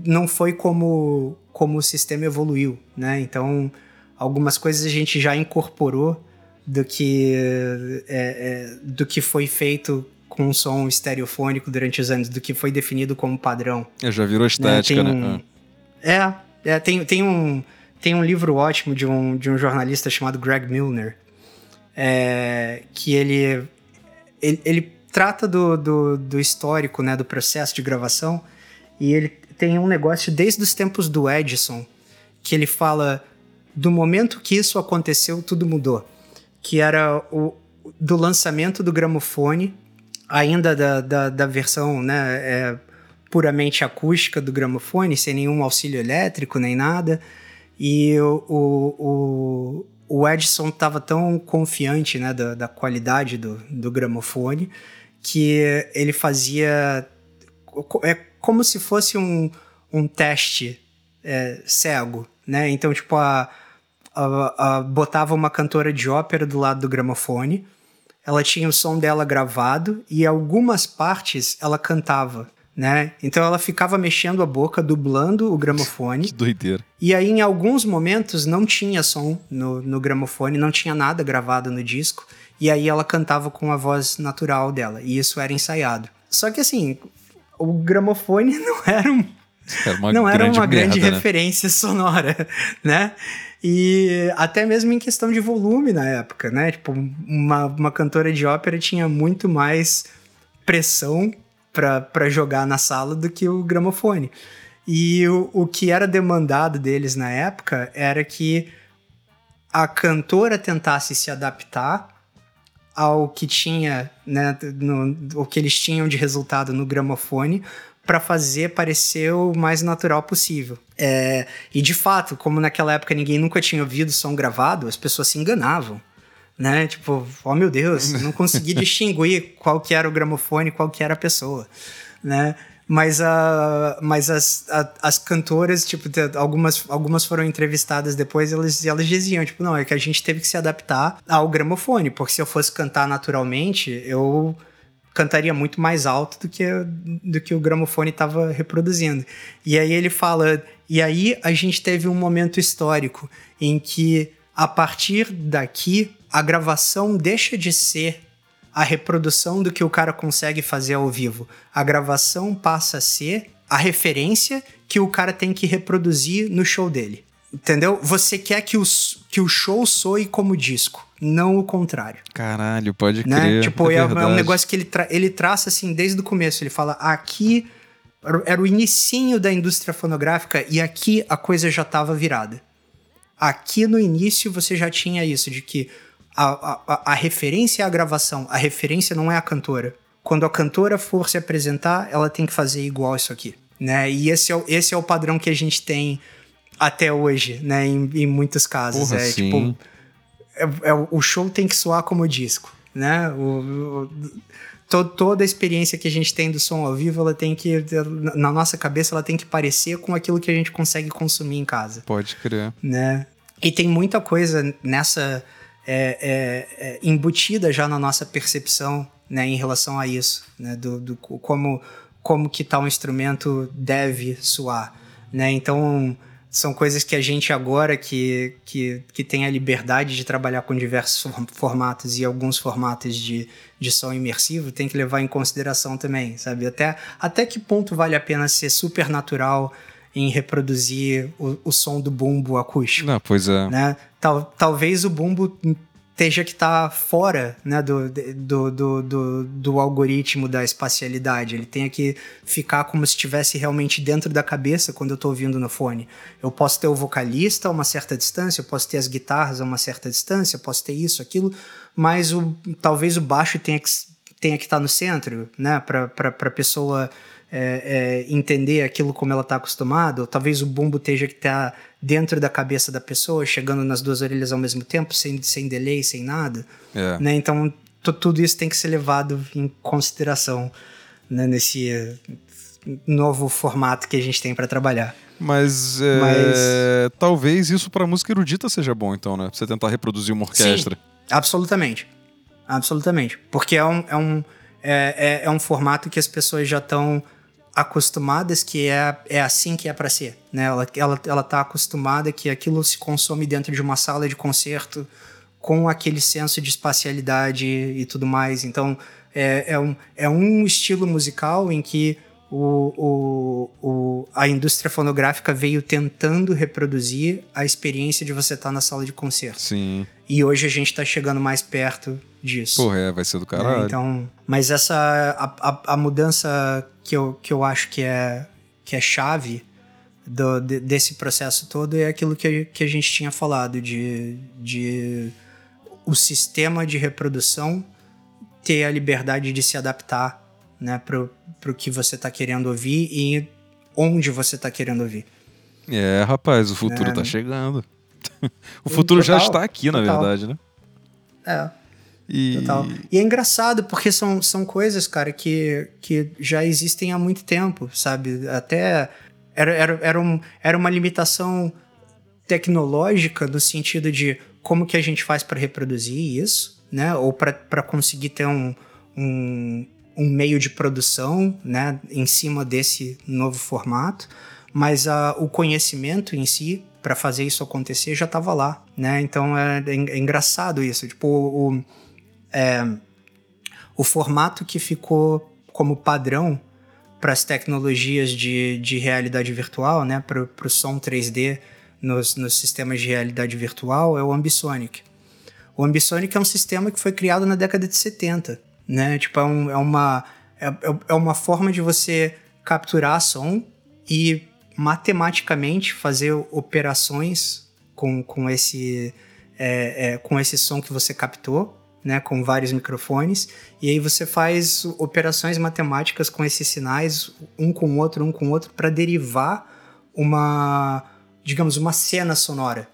não foi como, como o sistema evoluiu, né? Então, algumas coisas a gente já incorporou do que, é, é, do que foi feito com um som estereofônico durante os anos, do que foi definido como padrão. É, já virou estética, né? Um, é, é, tem, tem, um, tem um livro ótimo de um, de um jornalista chamado Greg Milner, é, que ele, ele, ele trata do, do, do, histórico, né, do processo de gravação, e ele tem um negócio desde os tempos do Edison, que ele fala do momento que isso aconteceu, tudo mudou que era o do lançamento do gramofone, ainda da, da, da versão né, é, puramente acústica do gramofone, sem nenhum auxílio elétrico nem nada. E o, o, o Edison estava tão confiante né, da, da qualidade do, do gramofone que ele fazia. É como se fosse um, um teste é, cego, né? Então, tipo, a, a, a, botava uma cantora de ópera do lado do gramofone, ela tinha o som dela gravado e algumas partes ela cantava. Né? Então ela ficava mexendo a boca, dublando o gramofone. Que doideira. E aí, em alguns momentos, não tinha som no, no gramofone, não tinha nada gravado no disco. E aí ela cantava com a voz natural dela. E isso era ensaiado. Só que assim, o gramofone não era um. Era uma não era uma merda, grande né? referência sonora, né? E até mesmo em questão de volume na época, né? Tipo, uma, uma cantora de ópera tinha muito mais pressão para jogar na sala do que o gramofone. E o, o que era demandado deles na época era que a cantora tentasse se adaptar ao que tinha, né, no, o que eles tinham de resultado no gramofone, para fazer parecer o mais natural possível. É, e de fato, como naquela época ninguém nunca tinha ouvido som gravado, as pessoas se enganavam. Né? Tipo, oh meu Deus, não consegui distinguir qual que era o gramofone e qual que era a pessoa, né? Mas, a, mas as, a, as cantoras, tipo, algumas, algumas foram entrevistadas depois e elas, elas diziam, tipo, não, é que a gente teve que se adaptar ao gramofone, porque se eu fosse cantar naturalmente, eu cantaria muito mais alto do que, do que o gramofone estava reproduzindo. E aí ele fala, e aí a gente teve um momento histórico em que a partir daqui a gravação deixa de ser a reprodução do que o cara consegue fazer ao vivo. A gravação passa a ser a referência que o cara tem que reproduzir no show dele. Entendeu? Você quer que, os, que o show soe como disco, não o contrário. Caralho, pode né? crer. Tipo, é, é, é um negócio que ele, tra ele traça assim desde o começo. Ele fala, aqui era o inicinho da indústria fonográfica e aqui a coisa já estava virada. Aqui no início você já tinha isso, de que a, a, a referência é a gravação, a referência não é a cantora. Quando a cantora for se apresentar, ela tem que fazer igual isso aqui. Né? E esse é, esse é o padrão que a gente tem até hoje, né? Em, em muitos casos. Porra, é sim. tipo. É, é, o show tem que soar como disco, né? O, o, to, toda a experiência que a gente tem do som ao vivo, ela tem que. Na nossa cabeça, ela tem que parecer com aquilo que a gente consegue consumir em casa. Pode crer. Né? E tem muita coisa nessa. É, é, é, embutida já na nossa percepção né, em relação a isso, né, do, do, como, como que tal instrumento deve soar. Né? Então, são coisas que a gente agora que, que, que tem a liberdade de trabalhar com diversos formatos e alguns formatos de, de som imersivo tem que levar em consideração também, sabe? Até, até que ponto vale a pena ser super natural em reproduzir o, o som do bumbo acústico? Não, pois é. Né? Tal, talvez o bumbo esteja que está fora né, do, do, do, do, do algoritmo da espacialidade. Ele tenha que ficar como se estivesse realmente dentro da cabeça quando eu estou ouvindo no fone. Eu posso ter o vocalista a uma certa distância, eu posso ter as guitarras a uma certa distância, eu posso ter isso, aquilo, mas o, talvez o baixo tenha que tenha que estar no centro, né? Para a pessoa é, é, entender aquilo como ela está acostumada, ou talvez o bumbo esteja que está dentro da cabeça da pessoa, chegando nas duas orelhas ao mesmo tempo, sem, sem delay, sem nada. É. Né? Então, tudo isso tem que ser levado em consideração né? nesse eh, novo formato que a gente tem para trabalhar. Mas, é, Mas, talvez isso para música erudita seja bom, então, né? Pra você tentar reproduzir uma orquestra. Sim, absolutamente. Absolutamente. Porque é um, é um, é, é, é um formato que as pessoas já estão acostumadas que é, é assim que é para ser, né? Ela, ela, ela tá acostumada que aquilo se consome dentro de uma sala de concerto com aquele senso de espacialidade e tudo mais. Então, é, é, um, é um estilo musical em que o, o, o, a indústria fonográfica veio tentando reproduzir a experiência de você estar tá na sala de concerto. Sim. E hoje a gente está chegando mais perto disso. Porra, é, vai ser do caralho. É, então, mas essa a, a, a, mudança que eu, que eu acho que é que é chave do, de, desse processo todo é aquilo que, que a gente tinha falado de, de o sistema de reprodução ter a liberdade de se adaptar né, pro, pro que você está querendo ouvir e onde você está querendo ouvir. É, rapaz, o futuro está é. chegando. o futuro total, já está aqui, total. na verdade, né? É. E... Total. E é engraçado, porque são, são coisas, cara, que, que já existem há muito tempo, sabe? Até era, era, era, um, era uma limitação tecnológica no sentido de como que a gente faz para reproduzir isso, né? Ou para conseguir ter um, um, um meio de produção, né? Em cima desse novo formato. Mas a, o conhecimento em si, para fazer isso acontecer, já estava lá, né? Então é, é, é engraçado isso. Tipo, o é, o formato que ficou como padrão para as tecnologias de, de realidade virtual, né, para o som 3D nos, nos sistemas de realidade virtual, é o Ambisonic. O Ambisonic é um sistema que foi criado na década de 70. Né? Tipo, é, um, é uma, é, é uma forma de você capturar som e matematicamente fazer operações com, com, esse, é, é, com esse som que você captou né, com vários microfones, e aí você faz operações matemáticas com esses sinais, um com o outro, um com o outro, para derivar uma, digamos, uma cena sonora,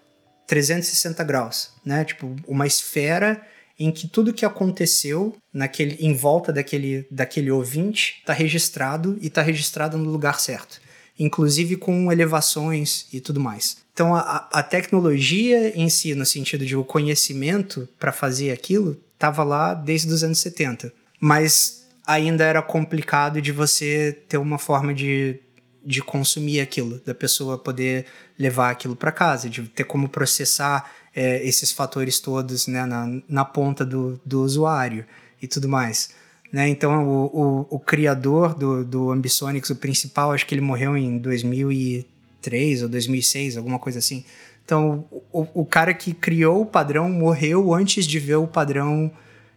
360 graus, né, tipo uma esfera em que tudo que aconteceu naquele, em volta daquele, daquele ouvinte está registrado e está registrado no lugar certo, inclusive com elevações e tudo mais. Então, a, a tecnologia em si, no sentido de o conhecimento para fazer aquilo, estava lá desde os anos 70. Mas ainda era complicado de você ter uma forma de, de consumir aquilo, da pessoa poder levar aquilo para casa, de ter como processar é, esses fatores todos né, na, na ponta do, do usuário e tudo mais. Né? Então, o, o, o, criador do, do Ambisonics, o principal, acho que ele morreu em 2000 2003 ou 2006, alguma coisa assim. Então, o, o cara que criou o padrão morreu antes de ver o padrão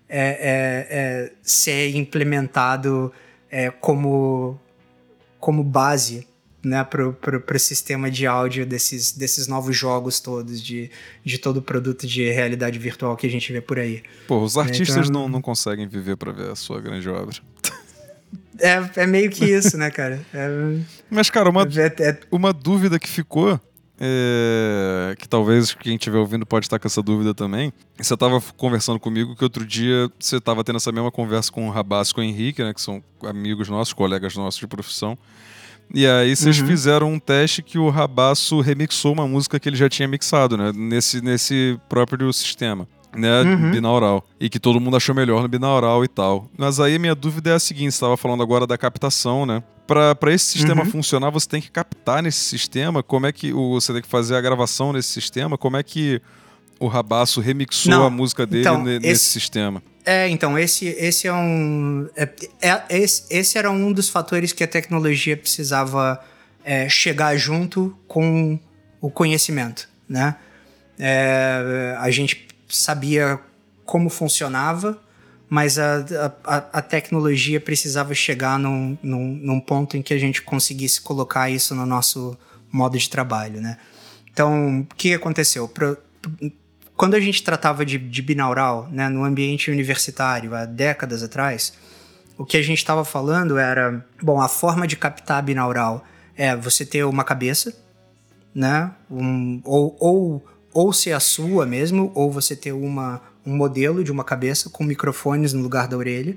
é, é, é, ser implementado é, como, como base né, para o sistema de áudio desses, desses novos jogos todos, de, de todo o produto de realidade virtual que a gente vê por aí. Pô, os artistas então, não, não conseguem viver para ver a sua grande obra. É, é meio que isso, né, cara? É, Mas, cara, uma, é, é... uma dúvida que ficou. É, que talvez quem estiver ouvindo pode estar com essa dúvida também. Você estava conversando comigo que outro dia você estava tendo essa mesma conversa com o Rabasco e o Henrique, né, que são amigos nossos, colegas nossos de profissão. E aí vocês uhum. fizeram um teste que o Rabaço remixou uma música que ele já tinha mixado, né? Nesse, nesse próprio sistema né, uhum. binaural. E que todo mundo achou melhor no binaural e tal. Mas aí minha dúvida é a seguinte: você estava falando agora da captação, né? Para esse sistema uhum. funcionar, você tem que captar nesse sistema. Como é que o, você tem que fazer a gravação nesse sistema? Como é que o Rabaço remixou Não, a música dele então, nesse esse, sistema? É, então, esse, esse é um. É, é, esse, esse era um dos fatores que a tecnologia precisava é, chegar junto com o conhecimento, né? É, a gente sabia como funcionava, mas a, a, a tecnologia precisava chegar num, num, num, ponto em que a gente conseguisse colocar isso no nosso modo de trabalho, né? Então, o que aconteceu? Pro, quando a gente tratava de, de binaural né, no ambiente universitário há décadas atrás, o que a gente estava falando era, bom, a forma de captar binaural é você ter uma cabeça, né, um, ou, ou, ou ser a sua mesmo, ou você ter uma, um modelo de uma cabeça com microfones no lugar da orelha,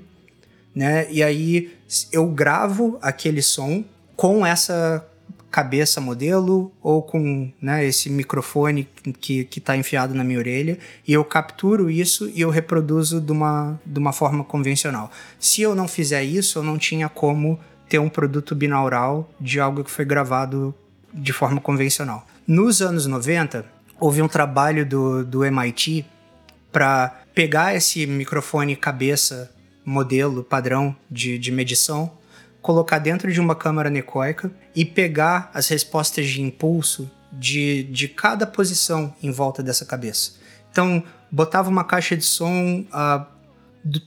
né, e aí eu gravo aquele som com essa cabeça modelo ou com né, esse microfone que está enfiado na minha orelha e eu capturo isso e eu reproduzo de uma, de uma forma convencional. Se eu não fizer isso, eu não tinha como ter um produto binaural de algo que foi gravado de forma convencional. Nos anos 90, houve um trabalho do, do MIT para pegar esse microfone cabeça modelo padrão de, de medição colocar dentro de uma câmara anecoica e pegar as respostas de impulso de, de cada posição em volta dessa cabeça. Então, botava uma caixa de som a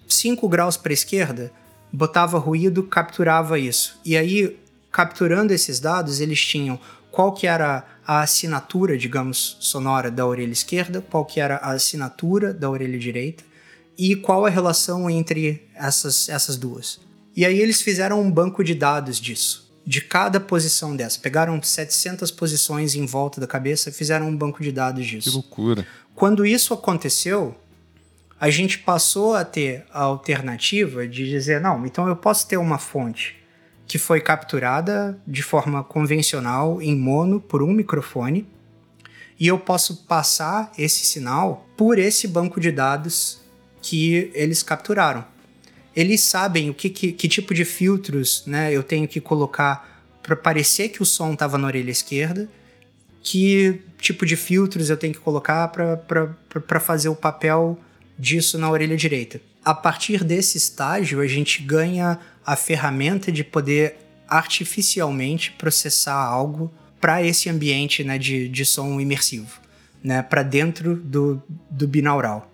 5 graus para a esquerda, botava ruído, capturava isso. E aí, capturando esses dados, eles tinham qual que era a assinatura, digamos, sonora da orelha esquerda, qual que era a assinatura da orelha direita e qual a relação entre essas, essas duas. E aí eles fizeram um banco de dados disso, de cada posição dessa. Pegaram 700 posições em volta da cabeça e fizeram um banco de dados disso. Que loucura. Quando isso aconteceu, a gente passou a ter a alternativa de dizer: não, então eu posso ter uma fonte que foi capturada de forma convencional em mono por um microfone e eu posso passar esse sinal por esse banco de dados que eles capturaram eles sabem o que, que, que tipo de filtros né, eu tenho que colocar para parecer que o som estava na orelha esquerda, que tipo de filtros eu tenho que colocar para fazer o papel disso na orelha direita. A partir desse estágio, a gente ganha a ferramenta de poder artificialmente processar algo para esse ambiente né, de, de som imersivo, né, para dentro do, do binaural.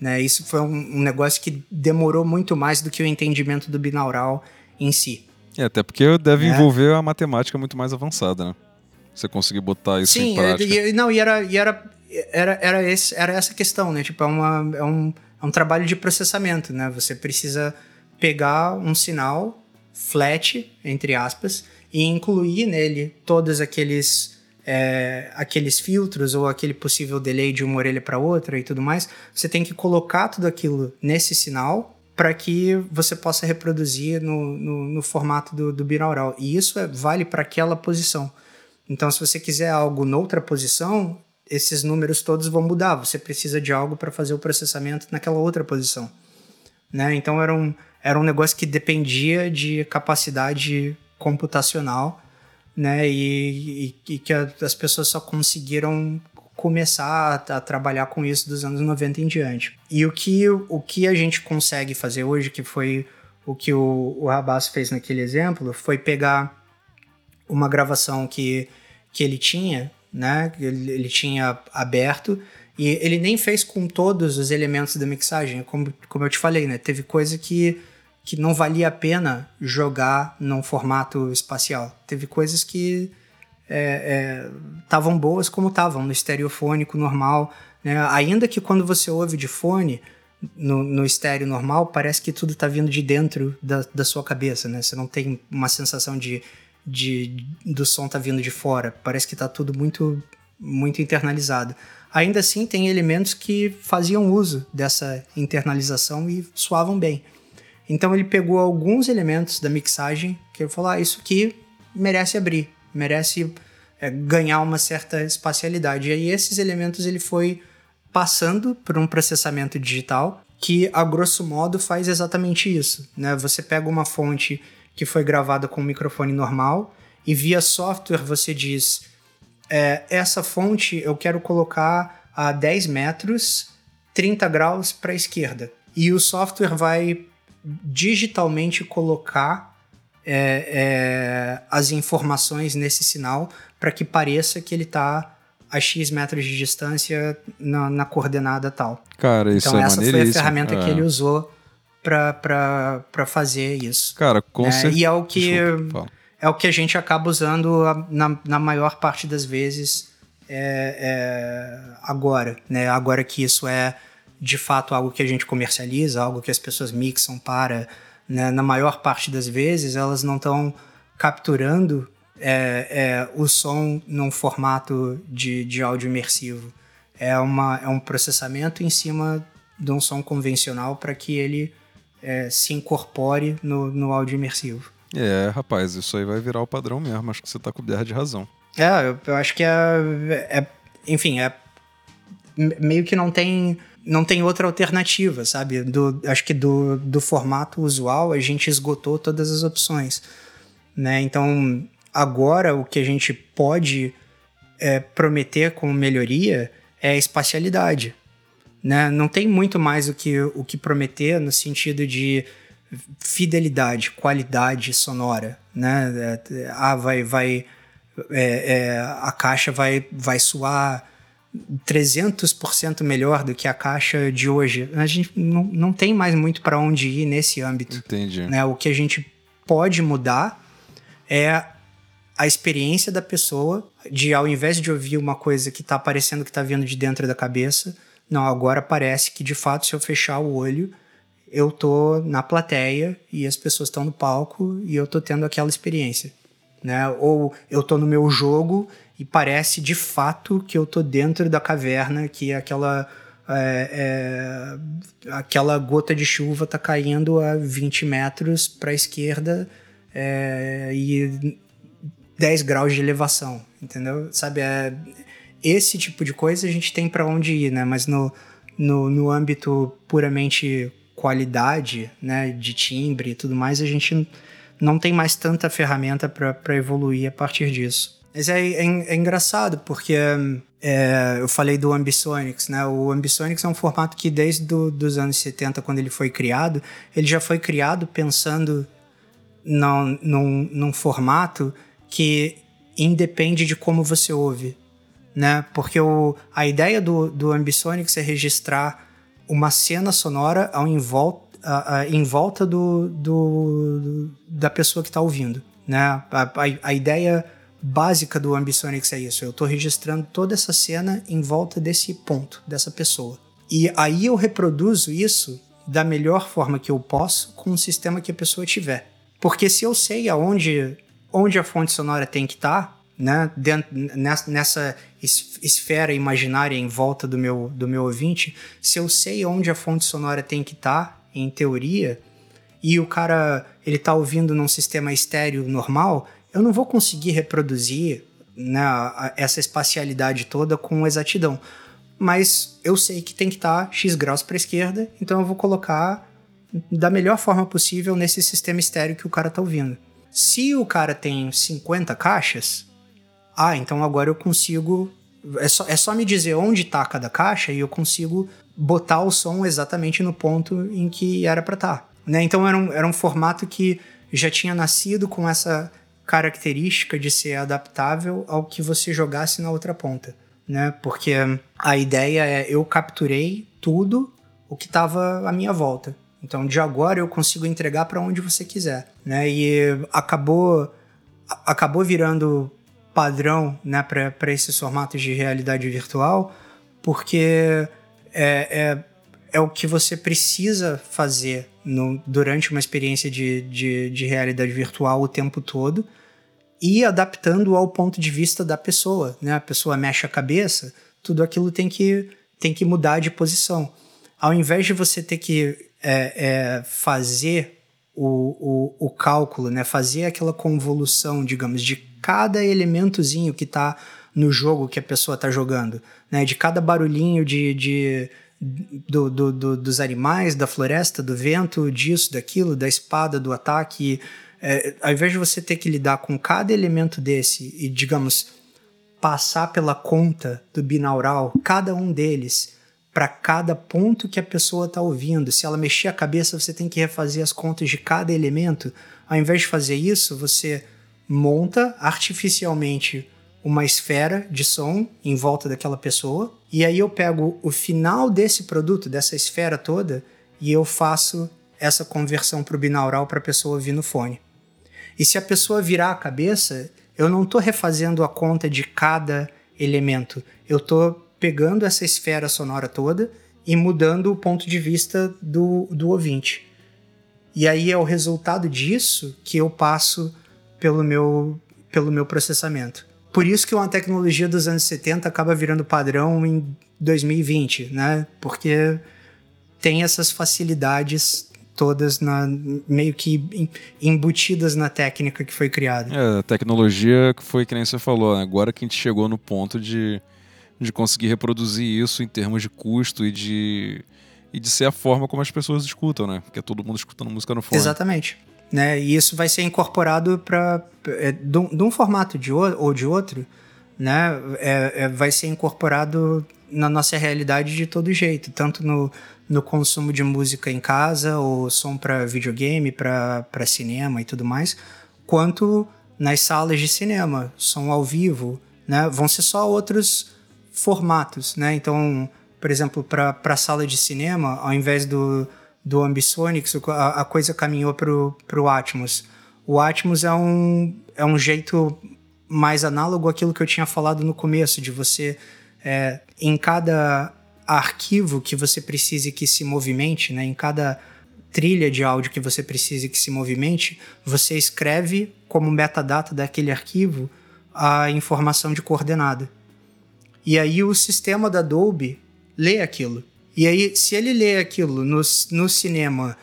Né? Isso foi um, um negócio que demorou muito mais do que o entendimento do binaural em si. É, até porque deve é. envolver a matemática muito mais avançada, né? Você conseguir botar isso Sim, em prática. Sim, e, não, e era, e era, era, era, esse, era essa questão, né? Tipo, é, uma, é, um, é um trabalho de processamento, né? Você precisa pegar um sinal flat, entre aspas, e incluir nele todos aqueles é, aqueles filtros ou aquele possível delay de uma orelha para outra e tudo mais, você tem que colocar tudo aquilo nesse sinal para que você possa reproduzir no, no, no formato do, do, binaural. E isso é, vale para aquela posição. Então, se você quiser algo noutra posição, esses números todos vão mudar. Você precisa de algo para fazer o processamento naquela outra posição. Né? Então, era um, era um negócio que dependia de capacidade computacional né? E, e, e que a, as pessoas só conseguiram começar a, a, trabalhar com isso dos anos 90 em diante. E o que, o que a gente consegue fazer hoje, que foi o que o, o Rabas fez naquele exemplo, foi pegar uma gravação que, que ele tinha, né? Ele, ele tinha aberto e ele nem fez com todos os elementos da mixagem, como, como eu te falei, né? Teve coisa que que não valia a pena jogar num formato espacial. Teve coisas que estavam é, é, boas como estavam, no estereofônico normal. Né? Ainda que quando você ouve de fone, no, no estéreo normal, parece que tudo está vindo de dentro da, da sua cabeça. Né? Você não tem uma sensação de, de do som tá vindo de fora. Parece que está tudo muito, muito internalizado. Ainda assim, tem elementos que faziam uso dessa internalização e soavam bem. Então ele pegou alguns elementos da mixagem que ele falou: ah, isso aqui merece abrir, merece é, ganhar uma certa espacialidade. E aí esses elementos ele foi passando por um processamento digital que, a grosso modo, faz exatamente isso. Né? Você pega uma fonte que foi gravada com um microfone normal e via software você diz: é, essa fonte eu quero colocar a 10 metros, 30 graus para a esquerda. E o software vai digitalmente colocar é, é, as informações nesse sinal para que pareça que ele está a X metros de distância na, na coordenada tal. Cara, isso então, é essa foi a ferramenta é. que ele usou para fazer isso. Cara, com é, certeza. E é o que é o que a gente acaba usando na, na maior parte das vezes é, é, agora, né? Agora que isso é de fato algo que a gente comercializa, algo que as pessoas mixam para, né? na maior parte das vezes elas não estão capturando é, é, o som num formato de, de áudio imersivo. É, uma, é um processamento em cima de um som convencional para que ele é, se incorpore no, no áudio imersivo. É, rapaz, isso aí vai virar o padrão mesmo. Acho que você está coberto de razão. É, eu, eu acho que é, é, Enfim, é. Meio que não tem. Não tem outra alternativa, sabe? Do, acho que do, do formato usual a gente esgotou todas as opções. Né? Então, agora o que a gente pode é, prometer como melhoria é a espacialidade. Né? Não tem muito mais o que, o que prometer no sentido de fidelidade, qualidade sonora. Né? É, ah, vai, vai é, é, a caixa vai, vai soar 300% melhor do que a caixa de hoje. A gente não, não tem mais muito para onde ir nesse âmbito. Entendi. Né? O que a gente pode mudar é a experiência da pessoa de, ao invés de ouvir uma coisa que está parecendo que está vindo de dentro da cabeça, não, agora parece que de fato, se eu fechar o olho, eu tô na plateia e as pessoas estão no palco e eu tô tendo aquela experiência né? Ou eu tô no meu jogo e parece de fato que eu tô dentro da caverna, que aquela é, é, aquela gota de chuva tá caindo a 20 metros para a esquerda é, e 10 graus de elevação, entendeu? Sabe, é, esse tipo de coisa a gente tem para onde ir, né? Mas no, no, no âmbito puramente qualidade, né, de timbre e tudo mais, a gente não tem mais tanta ferramenta para evoluir a partir disso. Mas é, é, é engraçado, porque é, eu falei do Ambisonics, né? O Ambisonics é um formato que desde do, dos anos 70, quando ele foi criado, ele já foi criado pensando num, num, num formato que independe de como você ouve, né? Porque o, a ideia do, do Ambisonics é registrar uma cena sonora ao em volta a, a, em volta do, do, do, da pessoa que está ouvindo. Né? A, a, ideia básica do Ambisonics é isso. Eu estou registrando toda essa cena em volta desse ponto, dessa pessoa. E aí eu reproduzo isso da melhor forma que eu posso com o sistema que a pessoa tiver. Porque se eu sei aonde onde a fonte sonora tem que estar, tá, né, dentro, nessa esfera imaginária em volta do meu, do meu ouvinte, se eu sei onde a fonte sonora tem que estar, tá, em teoria, e o cara ele tá ouvindo num sistema estéreo normal, eu não vou conseguir reproduzir né, essa espacialidade toda com exatidão. Mas eu sei que tem que estar tá X graus para esquerda, então eu vou colocar da melhor forma possível nesse sistema estéreo que o cara tá ouvindo. Se o cara tem 50 caixas, ah, então agora eu consigo. É só, é só me dizer onde está cada caixa e eu consigo botar o som exatamente no ponto em que era para estar. Tá, né? Então era um, era um formato que já tinha nascido com essa característica de ser adaptável ao que você jogasse na outra ponta. Né? Porque a ideia é eu capturei tudo o que estava à minha volta. Então de agora eu consigo entregar para onde você quiser. Né? E acabou, acabou virando padrão né, para esses formatos de realidade virtual, porque é, é, é o que você precisa fazer no, durante uma experiência de, de, de realidade virtual o tempo todo e adaptando ao ponto de vista da pessoa. Né? A pessoa mexe a cabeça, tudo aquilo tem que, tem que mudar de posição. Ao invés de você ter que é, é, fazer o, o, o, cálculo, né? fazer aquela convolução, digamos, de cada elementozinho que está no jogo que a pessoa está jogando, né? De cada barulhinho de, de do, do, do, dos animais, da floresta, do vento, disso, daquilo, da espada, do ataque. É, ao invés de você ter que lidar com cada elemento desse e, digamos, passar pela conta do binaural, cada um deles, para cada ponto que a pessoa está ouvindo. Se ela mexer a cabeça, você tem que refazer as contas de cada elemento. Ao invés de fazer isso, você monta artificialmente uma esfera de som em volta daquela pessoa, e aí eu pego o final desse produto, dessa esfera toda, e eu faço essa conversão para o binaural para a pessoa ouvir no fone. E se a pessoa virar a cabeça, eu não estou refazendo a conta de cada elemento. Eu estou pegando essa esfera sonora toda e mudando o ponto de vista do, do ouvinte. E aí é o resultado disso que eu passo pelo meu, pelo meu processamento. Por isso que uma tecnologia dos anos 70 acaba virando padrão em 2020, né? Porque tem essas facilidades todas na, meio que embutidas na técnica que foi criada. É, a tecnologia que foi que nem você falou, né? agora que a gente chegou no ponto de, de conseguir reproduzir isso em termos de custo e de, e de ser a forma como as pessoas escutam, né? Porque é todo mundo escutando música no fone. Exatamente. Né? E isso vai ser incorporado para é, de, de, um formato de, ou de outro, né? É, é, vai ser incorporado na nossa realidade de todo jeito, tanto no, no consumo de música em casa, ou som para videogame, para cinema e tudo mais, quanto nas salas de cinema, som ao vivo, né? Vão ser só outros formatos, né? Então, por exemplo, para a sala de cinema, ao invés do, do Ambisonics, a, a coisa caminhou para o Atmos. O Atmos é um, é um jeito mais análogo àquilo que eu tinha falado no começo, de você, é, em cada arquivo que você precise que se movimente, né, em cada trilha de áudio que você precise que se movimente, você escreve como metadata daquele arquivo a informação de coordenada. E aí o sistema da Adobe lê aquilo. E aí, se ele lê aquilo no, no cinema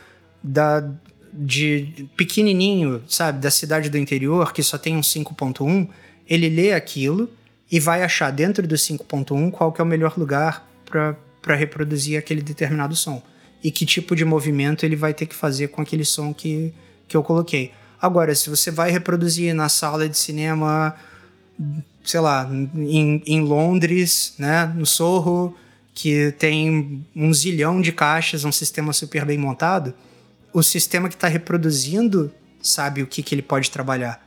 da, de pequenininho, sabe, da cidade do interior, que só tem um 5.1, ele lê aquilo e vai achar dentro do 5.1 qual que é o melhor lugar para reproduzir aquele determinado som. E que tipo de movimento ele vai ter que fazer com aquele som que, que eu coloquei. Agora, se você vai reproduzir na sala de cinema, sei lá, em, em Londres, né, no Sorro, que tem um zilhão de caixas, um sistema super bem montado, o sistema que está reproduzindo sabe o que, que ele pode trabalhar.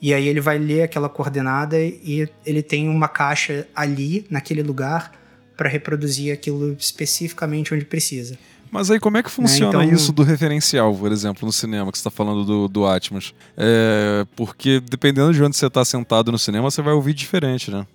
E aí ele vai ler aquela coordenada e ele tem uma caixa ali, naquele lugar, para reproduzir aquilo especificamente onde precisa. Mas aí como é que funciona é, então... isso do referencial, por exemplo, no cinema, que você está falando do, do Atmos? É, porque dependendo de onde você está sentado no cinema, você vai ouvir diferente, né?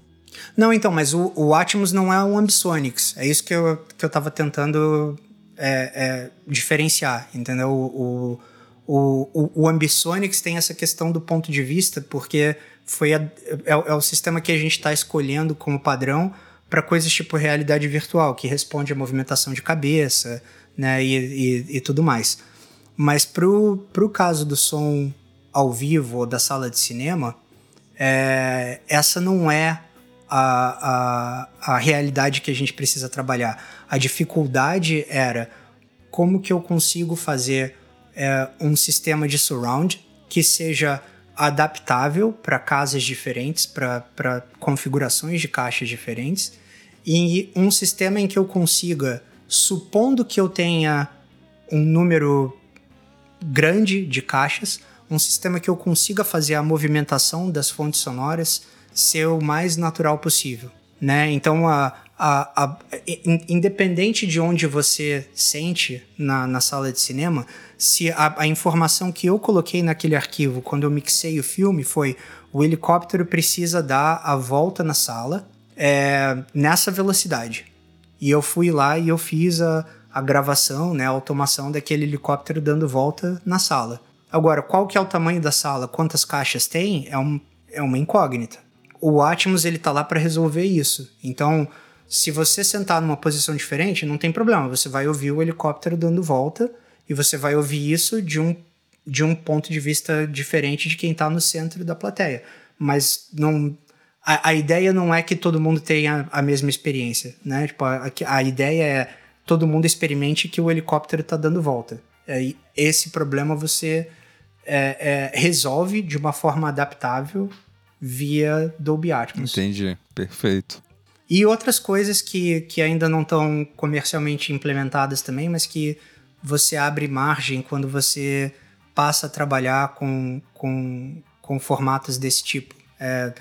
Não, então, mas o, o Atmos não é um Ambisonics. É isso que eu, que eu tava tentando é, é, diferenciar, entendeu? O, o, o, o Ambisonics tem essa questão do ponto de vista, porque foi a, é, é o sistema que a gente está escolhendo como padrão para coisas tipo realidade virtual, que responde a movimentação de cabeça, né, e, e, e tudo mais. Mas pro, pro caso do som ao vivo ou da sala de cinema, é, essa não é a, a, a realidade que a gente precisa trabalhar. A dificuldade era como que eu consigo fazer é, um sistema de surround que seja adaptável para casas diferentes, para configurações de caixas diferentes, e um sistema em que eu consiga, supondo que eu tenha um número grande de caixas, um sistema que eu consiga fazer a movimentação das fontes sonoras ser o mais natural possível, né? Então, a, a, a, independente de onde você sente na, na sala de cinema, se a, a, informação que eu coloquei naquele arquivo quando eu mixei o filme foi o helicóptero precisa dar a volta na sala é, nessa velocidade. E eu fui lá e eu fiz a, a gravação, né, a automação daquele helicóptero dando volta na sala. Agora, qual que é o tamanho da sala, quantas caixas tem, é, um, é uma incógnita o Atmos ele tá lá para resolver isso. Então, se você sentar numa posição diferente, não tem problema. Você vai ouvir o helicóptero dando volta e você vai ouvir isso de um, de um ponto de vista diferente de quem está no centro da plateia. Mas não, a, a, ideia não é que todo mundo tenha a mesma experiência, né? Tipo, a, a ideia é todo mundo experimente que o helicóptero está dando volta. É, esse problema você é, é, resolve de uma forma adaptável via Dolby Atmos. Entendi, perfeito. E outras coisas que, que ainda não estão comercialmente implementadas também, mas que você abre margem quando você passa a trabalhar com, com, com formatos desse tipo. É,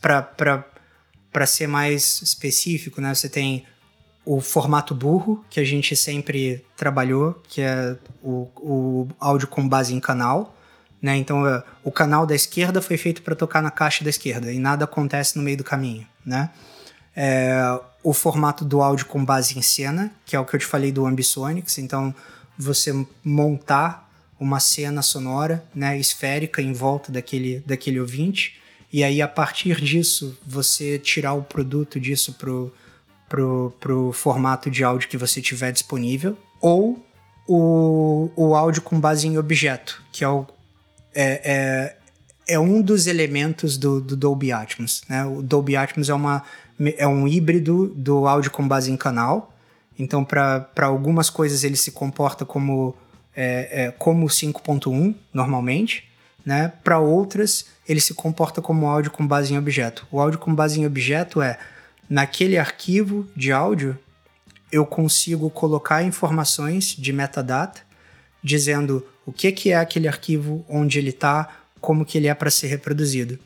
Para ser mais específico, né, você tem o formato burro, que a gente sempre trabalhou, que é o, o áudio com base em canal, Né? Então, é, o canal da esquerda foi feito para tocar na caixa da esquerda e nada acontece no meio do caminho. Né? É, o formato do áudio com base em cena, que é o que eu te falei do Ambisonics. Então, você montar uma cena sonora né, esférica em volta daquele, daquele ouvinte e aí a partir disso você tirar o produto disso pro, pro, pro formato de áudio que você tiver disponível ou o, o áudio com base em objeto, que é, o, é, é, é um dos elementos do, do Dolby Atmos. Né? O Dolby Atmos é, uma, é um híbrido do áudio com base em canal. Então, para algumas coisas, ele se comporta como, é, é, como 5.1 normalmente. Né? Para outras, ele se comporta como áudio com base em objeto. O áudio com base em objeto é naquele arquivo de áudio eu consigo colocar informações de metadata dizendo o que, que é aquele arquivo, onde ele está, como que ele é para ser reproduzido.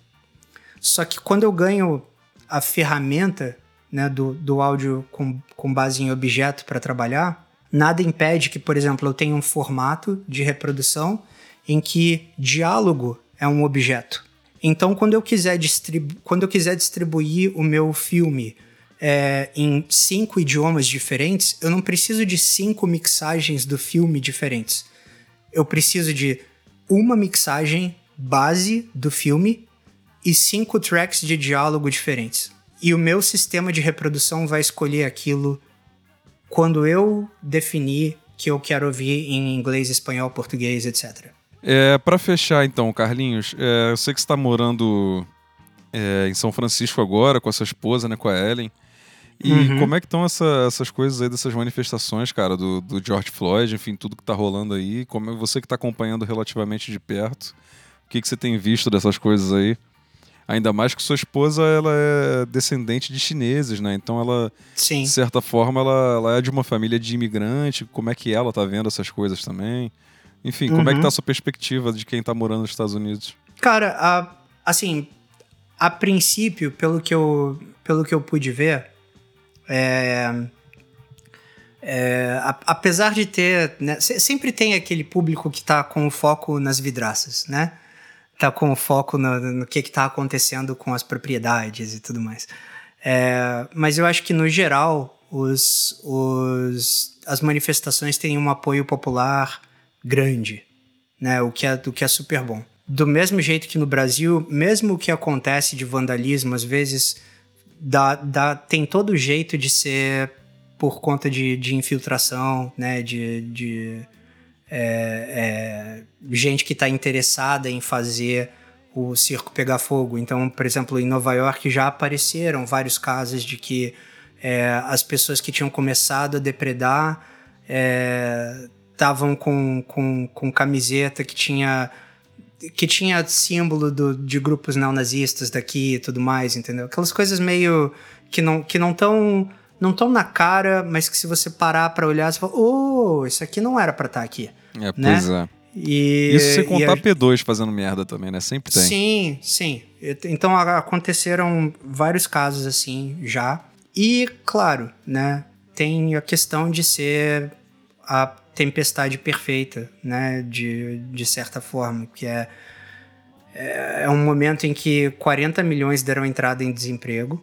Só que quando eu ganho a ferramenta né, do, do áudio com, com base em objeto para trabalhar, nada impede que, por exemplo, eu tenha um formato de reprodução em que diálogo é um objeto. Então, quando eu quiser, distribu quando eu quiser distribuir o meu filme é, em cinco idiomas diferentes, eu não preciso de cinco mixagens do filme diferentes. Eu preciso de uma mixagem base do filme e cinco tracks de diálogo diferentes. E o meu sistema de reprodução vai escolher aquilo quando eu definir que eu quero ouvir em inglês, espanhol, português, etc. É, para fechar então, Carlinhos, é, eu sei que você está morando é, em São Francisco agora com a sua esposa, né, com a Ellen. E uhum. como é que estão essa, essas coisas aí dessas manifestações, cara, do, do George Floyd, enfim, tudo que tá rolando aí? Como é você que está acompanhando relativamente de perto? O que, que você tem visto dessas coisas aí? Ainda mais que sua esposa ela é descendente de chineses, né? Então ela, Sim. de certa forma, ela, ela é de uma família de imigrante. Como é que ela tá vendo essas coisas também? Enfim, uhum. como é que uhum. tá a sua perspectiva de quem tá morando nos Estados Unidos? Cara, a, assim, a princípio, pelo que eu, pelo que eu pude ver, é, é, a, apesar de ter. Né, sempre tem aquele público que tá com o foco nas vidraças, né? Tá com foco no, no que, que tá acontecendo com as propriedades e tudo mais. É, mas eu acho que, no geral, os, os, as manifestações têm um apoio popular grande, né? O que é, o que é super bom. Do mesmo jeito que no Brasil, mesmo o que acontece de vandalismo, às vezes dá, dá, tem todo jeito de ser por conta de, de infiltração, né? De, de é, é, gente que está interessada em fazer o circo pegar fogo. Então, por exemplo, em Nova York já apareceram vários casos de que é, as pessoas que tinham começado a depredar é, estavam com, com, com camiseta que tinha que tinha símbolo do, de grupos neonazistas daqui e tudo mais, entendeu? Aquelas coisas meio que não que não tão não tão na cara, mas que se você parar para olhar, você fala, oh, isso aqui não era para estar tá aqui. É, né? pois é. E, Isso sem contar a... P2 fazendo merda também, né? Sempre tem. Sim, sim. Então aconteceram vários casos assim já. E, claro, né? Tem a questão de ser a tempestade perfeita, né? De, de certa forma, que é, é, é um momento em que 40 milhões deram entrada em desemprego,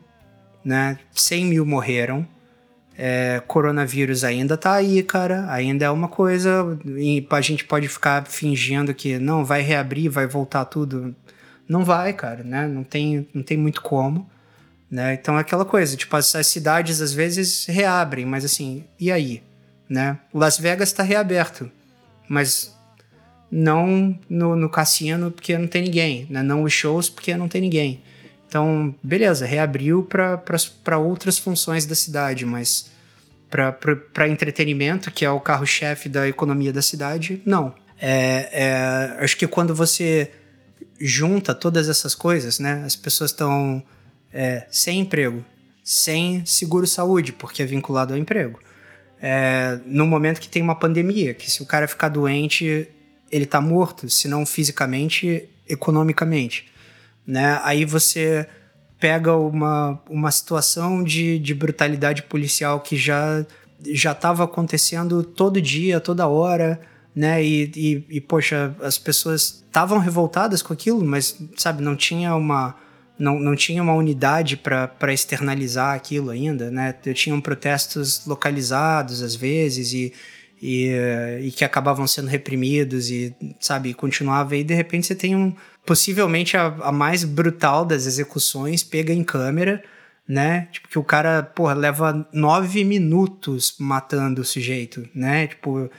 né? 100 mil morreram. É, coronavírus ainda tá aí, cara. Ainda é uma coisa. E a gente pode ficar fingindo que não vai reabrir, vai voltar tudo. Não vai, cara, né? Não tem, não tem muito como. Né? Então é aquela coisa, tipo, as, as cidades às vezes reabrem, mas assim, e aí? né? Las Vegas está reaberto, mas não no, no, cassino porque não tem ninguém, né? não os shows porque não tem ninguém. Então, beleza, reabriu para outras funções da cidade, mas para entretenimento, que é o carro-chefe da economia da cidade, não. É, é, acho que quando você junta todas essas coisas, né? As pessoas estão é, sem emprego, sem seguro-saúde, porque é vinculado ao emprego é, no momento que tem uma pandemia, que se o cara ficar doente, ele tá morto, se não fisicamente, economicamente. Né? Aí você pega uma, uma situação de, de brutalidade policial que já já estava acontecendo todo dia, toda hora, né? E, e, e poxa, as pessoas estavam revoltadas com aquilo, mas, sabe, não tinha uma. Não, não tinha uma unidade para externalizar aquilo ainda, né? Tinham protestos localizados às vezes e, e, e que acabavam sendo reprimidos e, sabe, continuava. E de repente você tem um, possivelmente a, a mais brutal das execuções pega em câmera, né? Tipo, que o cara, porra, leva nove minutos matando o sujeito, né? Tipo.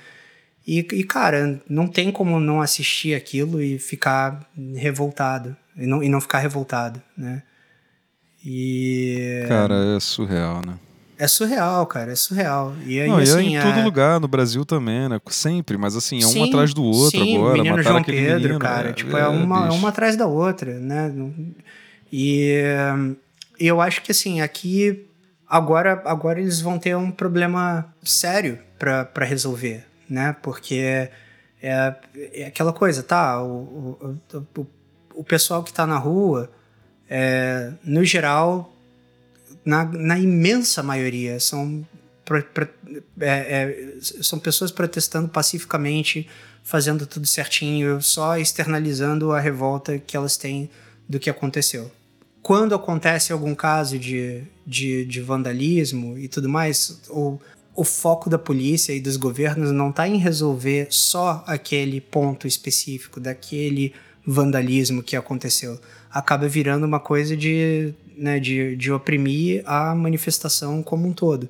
E, e, cara, não tem como não assistir aquilo e ficar revoltado. E não, e não ficar revoltado, né? E. Cara, é surreal, né? É surreal, cara, é surreal. E aí, não, assim, e é em todo lugar, no Brasil também, né? Sempre, mas assim, é um sim, atrás do outro sim, agora. Menino João aquele Pedro, menino, cara. É, tipo, é, uma, é uma atrás da outra, né? E eu acho que assim, aqui agora, agora eles vão ter um problema sério para resolver, né? Porque é, é, aquela coisa, tá? O, o, o, o pessoal que tá na rua, é, no geral, na, na imensa maioria, são, é, é, são pessoas protestando pacificamente, fazendo tudo certinho, só externalizando a revolta que elas têm do que aconteceu. Quando acontece algum caso de, de, de vandalismo e tudo mais, o, o foco da polícia e dos governos não está em resolver só aquele ponto específico daquele vandalismo que aconteceu. Acaba virando uma coisa de né, de, de oprimir a manifestação como um todo,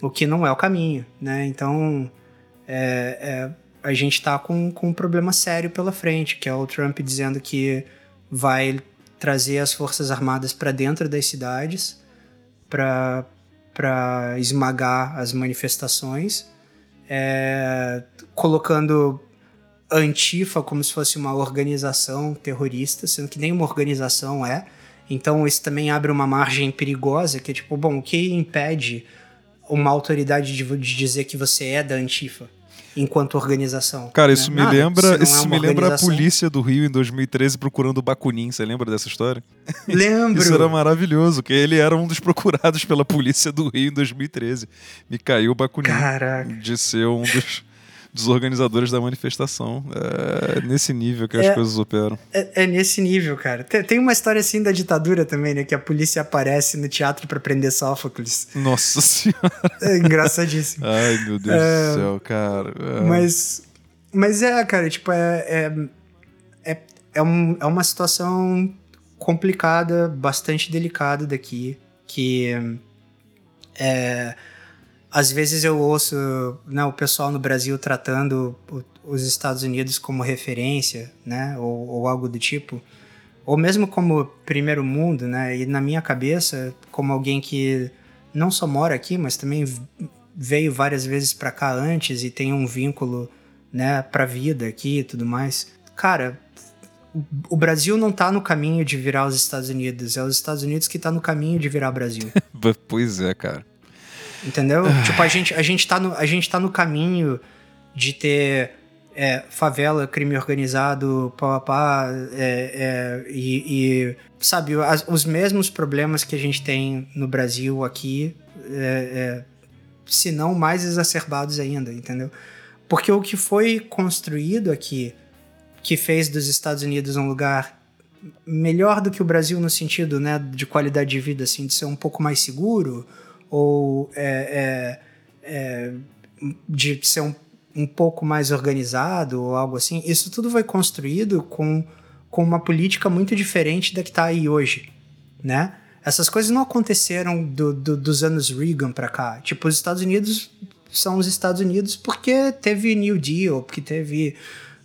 o que não é o caminho, né? Então, é, é, a gente está com, com um problema sério pela frente, que é o Trump dizendo que vai trazer as forças armadas para dentro das cidades para para esmagar as manifestações, é, colocando Antifa como se fosse uma organização terrorista, sendo que nenhuma organização é. Então isso também abre uma margem perigosa, que é tipo, bom, o que impede uma autoridade de, de dizer que você é da Antifa? enquanto organização. Cara, isso né? me lembra, isso, isso é me lembra a polícia do Rio em 2013 procurando o Bakunin. Você lembra dessa história? Lembro. isso era maravilhoso, que ele era um dos procurados pela polícia do Rio em 2013. Me caiu o Bakunin Caraca. de ser um dos dos organizadores da manifestação. É nesse nível que as é, coisas operam. É, é, nesse nível, cara. Tem, tem, uma história assim da ditadura também, né? Que a polícia aparece no teatro para prender Sófocles. Nossa senhora. É engraçadíssimo. Ai, meu Deus é, do céu, cara. É. Mas, mas é, cara, tipo, é, é, é, é, um, é uma situação complicada, bastante delicada daqui, que é às vezes eu ouço né, o pessoal no Brasil tratando os Estados Unidos como referência, né, ou, ou, algo do tipo, ou mesmo como primeiro mundo, né, e na minha cabeça, como alguém que não só mora aqui, mas também veio várias vezes para cá antes e tem um vínculo, né, para vida aqui e tudo mais. Cara, o Brasil não tá no caminho de virar os Estados Unidos, é os Estados Unidos que tá no caminho de virar Brasil. pois é, cara. Entendeu? Ah. tipo, a gente, a, gente tá no, a gente tá no caminho de ter é, favela, crime organizado, pá, pá, é, é, e, e, sabe, as, os mesmos problemas que a gente tem no Brasil aqui, é, é, se não mais exacerbados ainda, entendeu? Porque o que foi construído aqui, que fez dos Estados Unidos um lugar melhor do que o Brasil no sentido, né, de qualidade de vida, assim, de ser um pouco mais seguro, ou é, é, é, de ser um, um pouco mais organizado ou algo assim, isso tudo foi construído com, com uma política muito diferente da que está aí hoje, né? Essas coisas não aconteceram do, do, dos anos Reagan para cá. Tipo, os Estados Unidos são os Estados Unidos porque teve New Deal, porque teve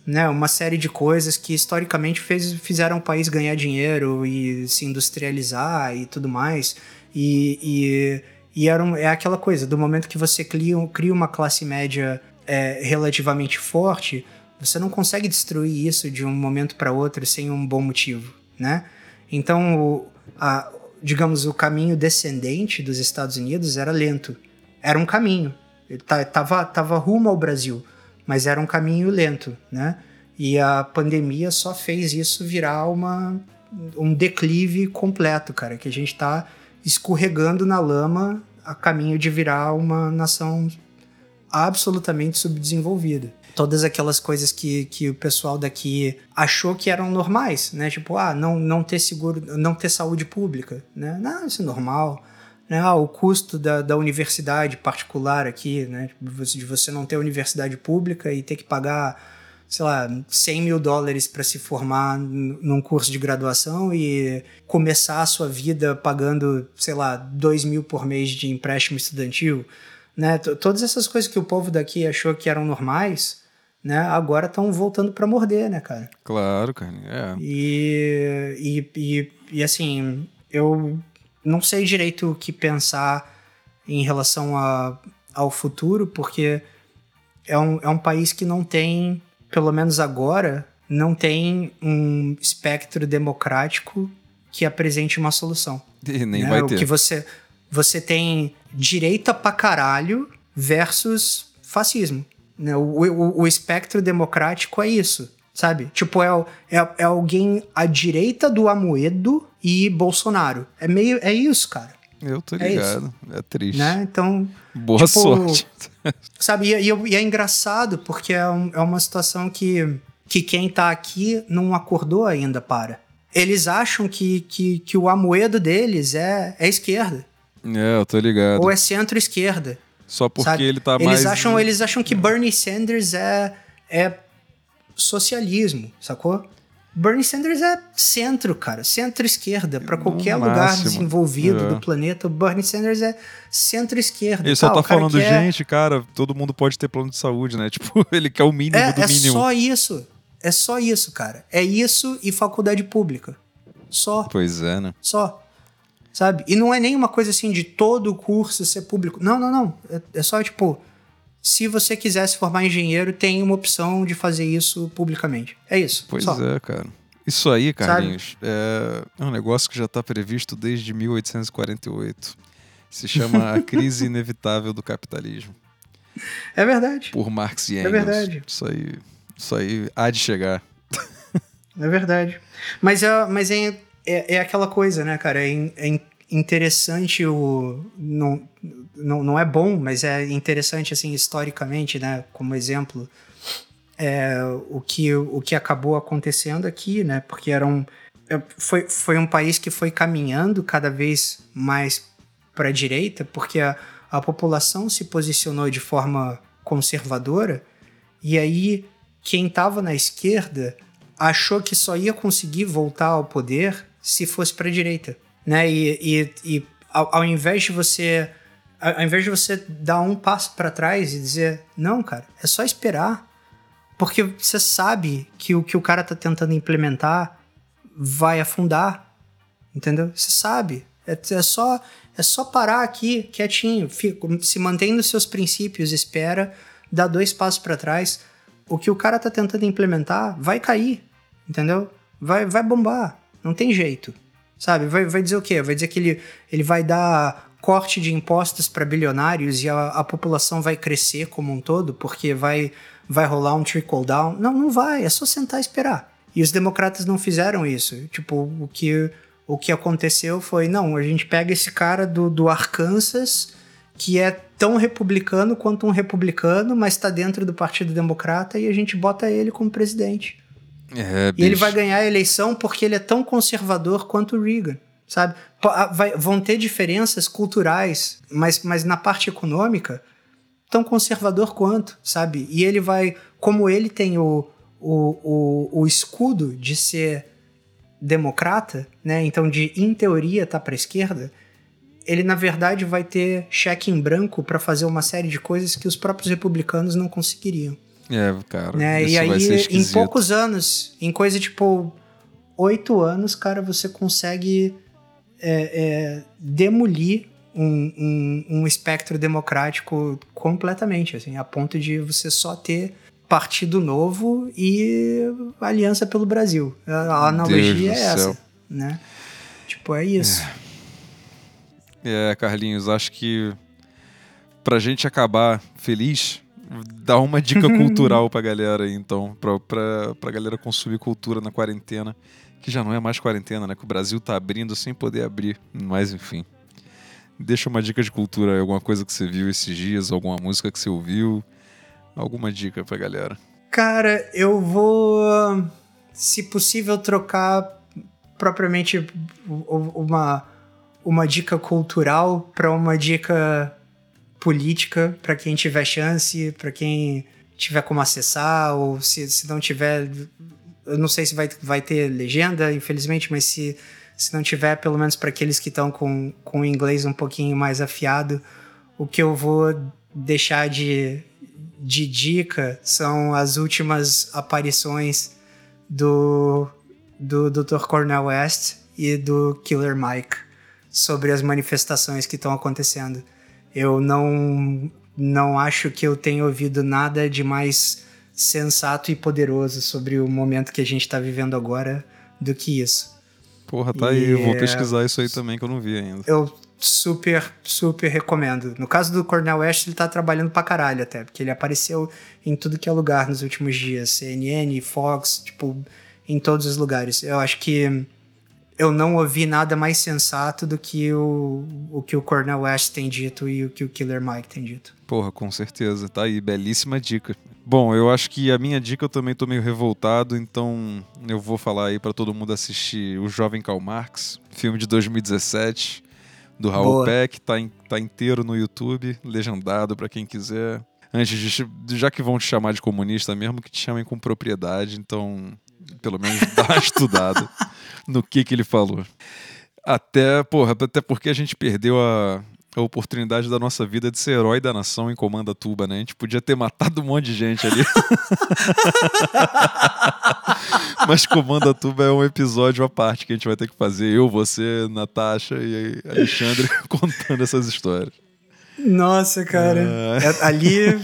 né, uma série de coisas que historicamente fez, fizeram o país ganhar dinheiro e se industrializar e tudo mais. E, e era um, é aquela coisa, do momento que você cria, cria uma classe média é, relativamente forte, você não consegue destruir isso de um momento para outro sem um bom motivo, né? Então, o, a, digamos, o caminho descendente dos Estados Unidos era lento. Era um caminho. Ele tava, tava rumo ao Brasil, mas era um caminho lento, né? E a pandemia só fez isso virar uma, um declive completo, cara, que a gente tá escorregando na lama a caminho de virar uma nação absolutamente subdesenvolvida. Todas aquelas coisas que, que o pessoal daqui achou que eram normais, né? Tipo, ah, não, não ter seguro, não ter saúde pública, né? Não, isso é normal. Né? Ah, o custo da, da universidade particular aqui, né? De você não ter universidade pública e ter que pagar sei lá, 100 mil dólares para se formar num curso de graduação e começar a sua vida pagando, sei lá, 2 mil por mês de empréstimo estudantil, né? Todas essas coisas que o povo daqui achou que eram normais, né? Agora estão voltando para morder, né, cara? Claro, cara. É. E, e, e, e assim, eu não sei direito o que pensar em relação a, ao futuro, porque é um, é um país que não tem pelo menos agora, não tem um espectro democrático que apresente uma solução. E nem né? vai ter. O que você, você tem direita pra caralho versus fascismo. Né? O, o, o espectro democrático é isso, sabe? Tipo, é, é, é alguém à direita do Amoedo e Bolsonaro. É meio. É isso, cara. Eu tô é ligado. É, é triste. Né? Então. Boa tipo, sorte. Sabe, e, e, é engraçado porque é, um, é uma situação que, que quem tá aqui não acordou ainda para. Eles acham que, que, que o amoedo deles é, é esquerda. É, eu tô ligado. Ou é centro-esquerda. Só porque sabe? ele tá eles mais. Acham, eles acham que Bernie Sanders é, é socialismo, sacou? Bernie Sanders é centro, cara, centro-esquerda. Para qualquer no lugar máximo. desenvolvido é. do planeta, o Bernie Sanders é centro-esquerda. Ele só tá falando, quer... gente, cara, todo mundo pode ter plano de saúde, né? Tipo, ele quer o mínimo é, do é mínimo. É só isso. É só isso, cara. É isso e faculdade pública. Só. Pois é, né? Só. Sabe? E não é nem uma coisa assim de todo o curso ser público. Não, não, não. É, é só, tipo, se você quiser se formar engenheiro, tem uma opção de fazer isso publicamente. É isso. Pois só. é, cara. Isso aí, Carlinhos, é, é um negócio que já está previsto desde 1848. Se chama a crise inevitável do capitalismo. É verdade. Por Marx e é Engels. É verdade. Isso aí, isso aí há de chegar. É verdade. Mas é, mas é, é, é aquela coisa, né, cara? É, é interessante o. Não, não, não é bom, mas é interessante, assim, historicamente, né? Como exemplo, é, o, que, o que acabou acontecendo aqui, né? Porque era um, é, foi, foi um país que foi caminhando cada vez mais para a direita, porque a, a população se posicionou de forma conservadora, e aí quem estava na esquerda achou que só ia conseguir voltar ao poder se fosse para a direita, né? E, e, e ao, ao, invés de você ao invés de você dar um passo para trás e dizer não, cara, é só esperar, porque você sabe que o que o cara tá tentando implementar vai afundar, entendeu? Você sabe, é, é só é só parar aqui quietinho, fica, se mantém nos seus princípios, espera, dá dois passos para trás. O que o cara tá tentando implementar vai cair, entendeu? Vai, vai bombar, não tem jeito. Sabe? Vai, vai dizer o quê? Vai dizer que ele, ele vai dar corte de impostos para bilionários e a, a população vai crescer como um todo porque vai, vai rolar um trickle down. Não, não vai, é só sentar e esperar. E os democratas não fizeram isso. Tipo, o que, o que aconteceu foi: não, a gente pega esse cara do, do Arkansas, que é tão republicano quanto um republicano, mas está dentro do Partido Democrata, e a gente bota ele como presidente. É, e ele vai ganhar a eleição porque ele é tão conservador quanto o Reagan, sabe? Vai, vão ter diferenças culturais, mas, mas na parte econômica, tão conservador quanto, sabe? E ele vai, como ele tem o, o, o, o escudo de ser democrata, né? Então, de em teoria tá para a esquerda, ele na verdade vai ter cheque em branco para fazer uma série de coisas que os próprios republicanos não conseguiriam. É, cara. Né? E aí, em poucos anos, em coisa tipo oito anos, cara, você consegue é, é, demolir um, um, um, espectro democrático completamente, assim, a ponto de você só ter Partido Novo e Aliança pelo Brasil. A, analogia é essa, né? Tipo, é isso. É. é, Carlinhos, acho que pra gente acabar feliz, Dá uma dica cultural pra galera aí, então, pra, pra, pra galera consumir cultura na quarentena, que já não é mais quarentena, né? Que o Brasil tá abrindo sem poder abrir, mas enfim. Deixa uma dica de cultura, alguma coisa que você viu esses dias, alguma música que você ouviu, alguma dica pra galera. Cara, eu vou, se possível, trocar propriamente uma, uma dica cultural para uma dica política para quem tiver chance, para quem tiver como acessar, ou se, se não tiver. Eu não sei se vai, vai ter legenda, infelizmente, mas se, se não tiver, pelo menos para aqueles que estão com, com o inglês um pouquinho mais afiado, o que eu vou deixar de, de dica são as últimas aparições do, do Dr. Cornel West e do Killer Mike sobre as manifestações que estão acontecendo. Eu não, não acho que eu tenha ouvido nada de mais sensato e poderoso sobre o momento que a gente está vivendo agora do que isso. Porra, tá e aí, eu vou pesquisar isso aí também que eu não vi ainda. Eu super, super recomendo. No caso do Cornel West, ele tá trabalhando pra caralho até, porque ele apareceu em tudo que é lugar nos últimos dias. CNN, Fox, tipo, em todos os lugares. Eu acho que eu não ouvi nada mais sensato do que o, o que o Cornel West tem dito e o que o Killer Mike tem dito. Porra, com certeza. Tá aí, belíssima dica. Bom, eu acho que a minha dica eu também tô meio revoltado, então eu vou falar aí para todo mundo assistir O Jovem Karl Marx, filme de 2017 do Raul Boa. Peck, tá, in, tá inteiro no YouTube, legendado para quem quiser. Antes de, já que vão te chamar de comunista mesmo, que te chamem com propriedade, então pelo menos dá uma estudada no que que ele falou. Até, porra, até porque a gente perdeu a, a oportunidade da nossa vida de ser herói da nação em Comanda Tuba, né? A gente podia ter matado um monte de gente ali. Mas Comanda Tuba é um episódio à parte que a gente vai ter que fazer. Eu, você, Natasha e Alexandre contando essas histórias. Nossa, cara. É... É, ali,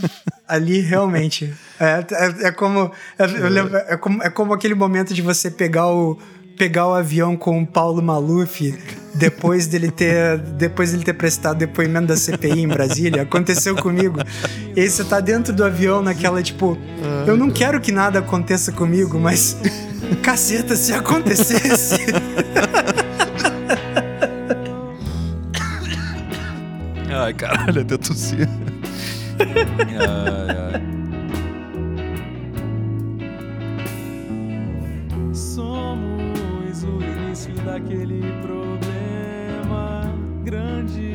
ali realmente. É, é, é como, é, lembro, é, como, é como aquele momento de você pegar o pegar o avião com o Paulo Maluf depois dele ter depois dele ter prestado depoimento da CPI em Brasília. Aconteceu comigo. E aí você tá dentro do avião naquela tipo, eu não quero que nada aconteça comigo, mas caceta se acontecesse. Ai, caralho, até tossi. ai, ai. Somos o início daquele problema grande.